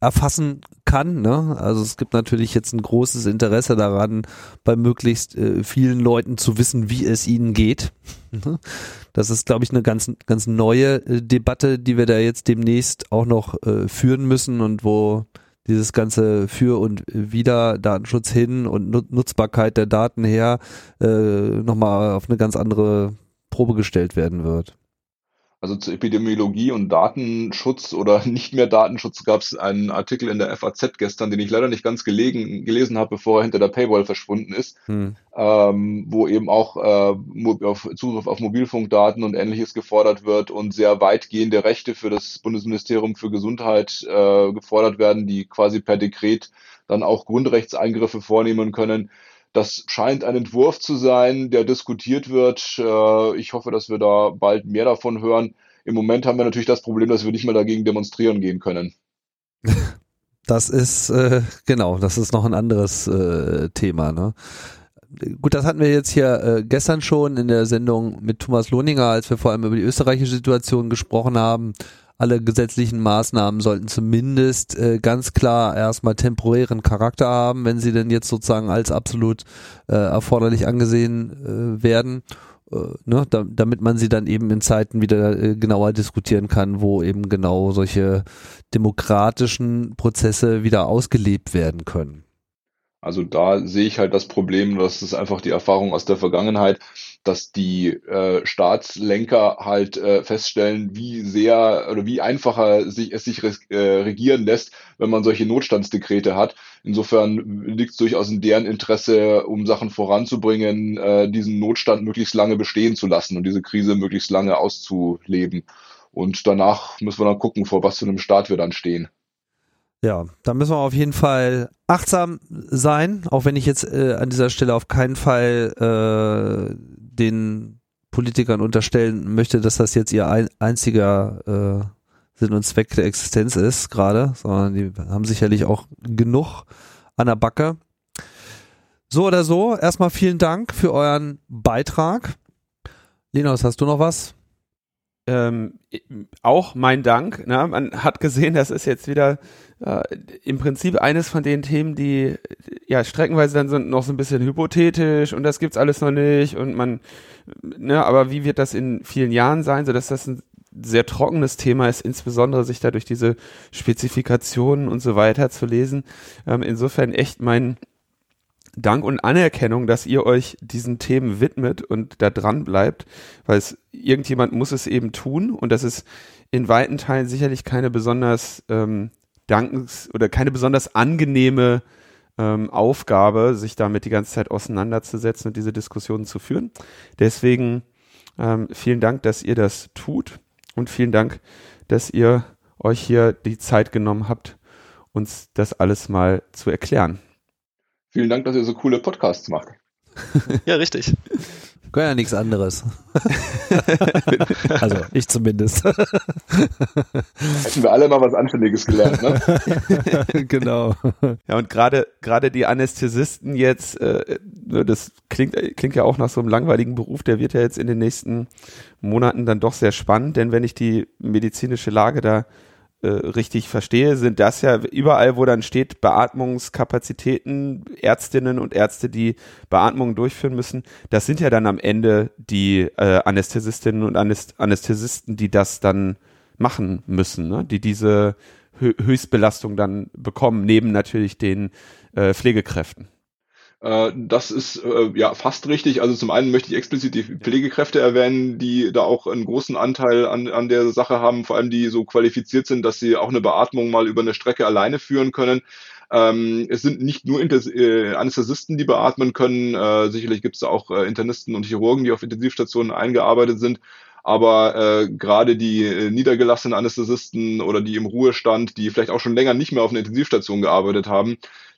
erfassen kann. Ne? Also es gibt natürlich jetzt ein großes Interesse daran, bei möglichst äh, vielen Leuten zu wissen, wie es ihnen geht. das ist, glaube ich, eine ganz, ganz neue äh, Debatte, die wir da jetzt demnächst auch noch äh, führen müssen und wo dieses ganze für und wieder Datenschutz hin und Nutzbarkeit der Daten her äh, nochmal auf eine ganz andere Probe gestellt werden wird. Also zur Epidemiologie und Datenschutz oder nicht mehr Datenschutz gab es einen Artikel in der FAZ gestern, den ich leider nicht ganz gelegen, gelesen habe, bevor er hinter der Paywall verschwunden ist, hm. ähm, wo eben auch äh, auf Zugriff auf Mobilfunkdaten und ähnliches gefordert wird und sehr weitgehende Rechte für das Bundesministerium für Gesundheit äh, gefordert werden, die quasi per Dekret dann auch Grundrechtseingriffe vornehmen können. Das scheint ein Entwurf zu sein, der diskutiert wird. Äh, ich hoffe, dass wir da bald mehr davon hören. Im Moment haben wir natürlich das Problem, dass wir nicht mal dagegen demonstrieren gehen können. Das ist äh, genau, das ist noch ein anderes äh, Thema. Ne? Gut, das hatten wir jetzt hier äh, gestern schon in der Sendung mit Thomas Lohninger, als wir vor allem über die österreichische Situation gesprochen haben alle gesetzlichen Maßnahmen sollten zumindest äh, ganz klar erstmal temporären Charakter haben, wenn sie denn jetzt sozusagen als absolut äh, erforderlich angesehen äh, werden. Äh, ne, da, damit man sie dann eben in Zeiten wieder äh, genauer diskutieren kann, wo eben genau solche demokratischen Prozesse wieder ausgelebt werden können. Also da sehe ich halt das Problem, das ist einfach die Erfahrung aus der Vergangenheit, dass die äh, Staatslenker halt äh, feststellen, wie sehr oder wie einfacher sich, es sich äh, regieren lässt, wenn man solche Notstandsdekrete hat. Insofern liegt es durchaus in deren Interesse, um Sachen voranzubringen, äh, diesen Notstand möglichst lange bestehen zu lassen und diese Krise möglichst lange auszuleben. Und danach müssen wir dann gucken, vor was für einem Staat wir dann stehen. Ja, da müssen wir auf jeden Fall achtsam sein, auch wenn ich jetzt äh, an dieser Stelle auf keinen Fall äh, den Politikern unterstellen möchte, dass das jetzt ihr ein, einziger äh, Sinn und Zweck der Existenz ist gerade, sondern die haben sicherlich auch genug an der Backe. So oder so, erstmal vielen Dank für euren Beitrag. Linus, hast du noch was? Ähm, auch mein Dank. Ne? Man hat gesehen, das ist jetzt wieder äh, im Prinzip eines von den Themen, die ja streckenweise dann so, noch so ein bisschen hypothetisch und das gibt's alles noch nicht und man, ne, aber wie wird das in vielen Jahren sein, so dass das ein sehr trockenes Thema ist, insbesondere sich da durch diese Spezifikationen und so weiter zu lesen. Ähm, insofern echt mein Dank und Anerkennung, dass ihr euch diesen Themen widmet und da dran bleibt, weil es irgendjemand muss es eben tun und das ist in weiten Teilen sicherlich keine besonders ähm, dankens oder keine besonders angenehme ähm, Aufgabe, sich damit die ganze Zeit auseinanderzusetzen und diese Diskussionen zu führen. Deswegen ähm, vielen Dank, dass ihr das tut und vielen Dank, dass ihr euch hier die Zeit genommen habt, uns das alles mal zu erklären. Vielen Dank, dass ihr so coole Podcasts macht. Ja, richtig. Kann ja nichts anderes. also ich zumindest. Hätten wir alle mal was Anständiges gelernt, ne? genau. Ja, und gerade gerade die Anästhesisten jetzt, äh, das klingt, klingt ja auch nach so einem langweiligen Beruf, der wird ja jetzt in den nächsten Monaten dann doch sehr spannend, denn wenn ich die medizinische Lage da äh, richtig verstehe, sind das ja überall, wo dann steht Beatmungskapazitäten, Ärztinnen und Ärzte, die Beatmungen durchführen müssen, das sind ja dann am Ende die äh, Anästhesistinnen und Anäst Anästhesisten, die das dann machen müssen, ne? die diese Hö Höchstbelastung dann bekommen, neben natürlich den äh, Pflegekräften. Äh, das ist äh, ja fast richtig. Also zum einen möchte ich explizit die Pflegekräfte erwähnen, die da auch einen großen Anteil an, an der Sache haben, vor allem die so qualifiziert sind, dass sie auch eine Beatmung mal über eine Strecke alleine führen können. Ähm, es sind nicht nur Inter äh, Anästhesisten, die beatmen können. Äh, sicherlich gibt es auch äh, Internisten und Chirurgen, die auf Intensivstationen eingearbeitet sind. Aber äh, gerade die äh, niedergelassenen Anästhesisten oder die im Ruhestand, die vielleicht auch schon länger nicht mehr auf einer Intensivstation gearbeitet haben,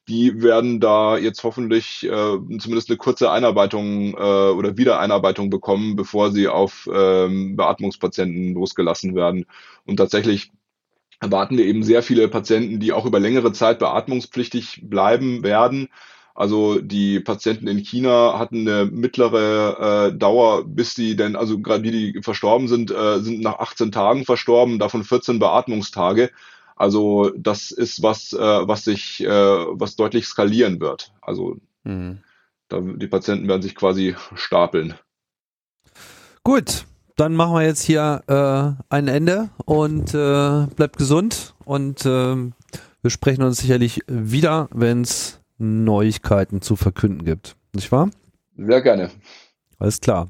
die werden da jetzt hoffentlich äh, zumindest eine kurze Einarbeitung äh, oder Wiedereinarbeitung bekommen, bevor sie auf ähm, Beatmungspatienten losgelassen werden. Und tatsächlich erwarten wir eben sehr viele Patienten, die auch über längere Zeit beatmungspflichtig bleiben werden. Also die Patienten in China hatten eine mittlere äh, Dauer, bis sie denn, also gerade die, die verstorben sind, äh, sind nach 18 Tagen verstorben, davon 14 Beatmungstage. Also das ist was, äh, was sich, äh, was deutlich skalieren wird. Also mhm. da, die Patienten werden sich quasi stapeln. Gut, dann machen wir jetzt hier äh, ein Ende und äh, bleibt gesund und äh, wir sprechen uns sicherlich wieder, wenn es Neuigkeiten zu verkünden gibt. Nicht wahr? Sehr gerne. Alles klar.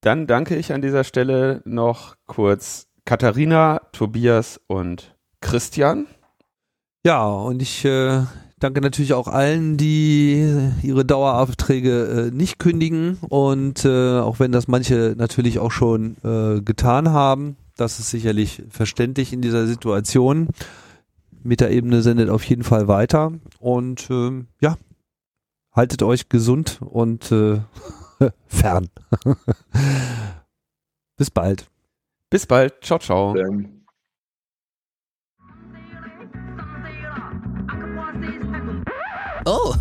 Dann danke ich an dieser Stelle noch kurz Katharina, Tobias und Christian. Ja, und ich äh, danke natürlich auch allen, die ihre Daueraufträge äh, nicht kündigen und äh, auch wenn das manche natürlich auch schon äh, getan haben, das ist sicherlich verständlich in dieser Situation. Metaebene sendet auf jeden Fall weiter und äh, ja, haltet euch gesund und äh, fern. Bis bald. Bis bald. Ciao, ciao. Ähm. Oh,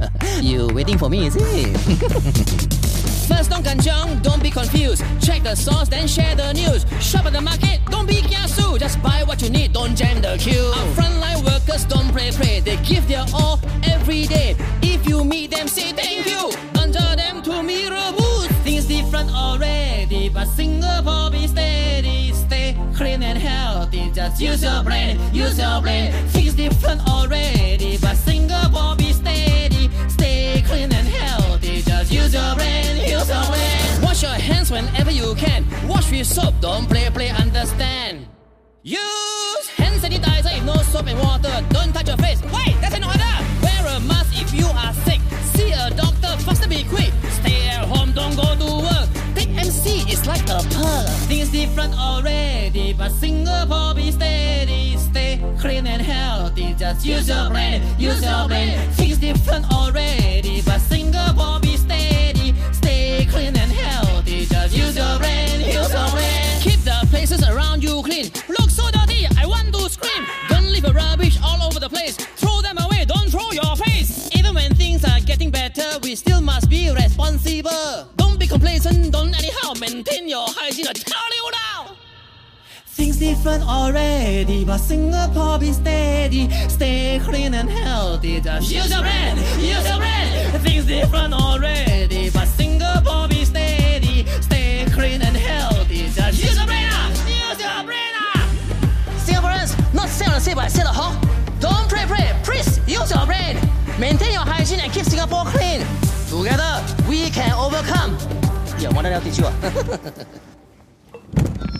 you waiting for me, is it? First, don't kanchong, don't be confused. Check the source, then share the news. Shop at the market, don't be kiasu. Just buy what you need, don't jam the queue. Our frontline workers don't pray, pray. They give their all every day. If you meet them, say thank you. Under them to mirror boots. Things different already, but Singapore be steady. Stay clean and healthy. Just use your brain, use your brain. Things different already, but Singapore be clean and healthy. Just use your brain, use your brain. Wash your hands whenever you can. Wash with soap, don't play, play, understand. Use hand sanitizer if no soap and water. Don't touch your face. Wait, that's an order. Wear a mask if you are sick. See a doctor, faster be quick. Stay at home, don't go to work. Take MC, it's like a pearl. Things different already, but Singapore be steady. Clean and healthy. Just use your brain, use your brain. Things different already, but Singapore be steady. Stay clean and healthy. Just use your brain, use your brain. Keep the places around you clean. Look so dirty, I want to scream. Don't leave rubbish all over the place. Throw them away, don't throw your face. Even when things are getting better, we still must be responsible. Don't be complacent, don't anyhow maintain your hygiene. I tell you now. Things different already, but Singapore be steady. Stay clean and healthy. Just use your brain, use your brain. Things different already, but Singapore be steady. Stay clean and healthy. Just use your brain, ah, use your brain. ah. Singaporeans, not say on the say but say the hawk. Don't pray, pray, please use your brain. Maintain your hygiene and keep Singapore clean. Together, we can overcome. Yeah, one teach you. ah.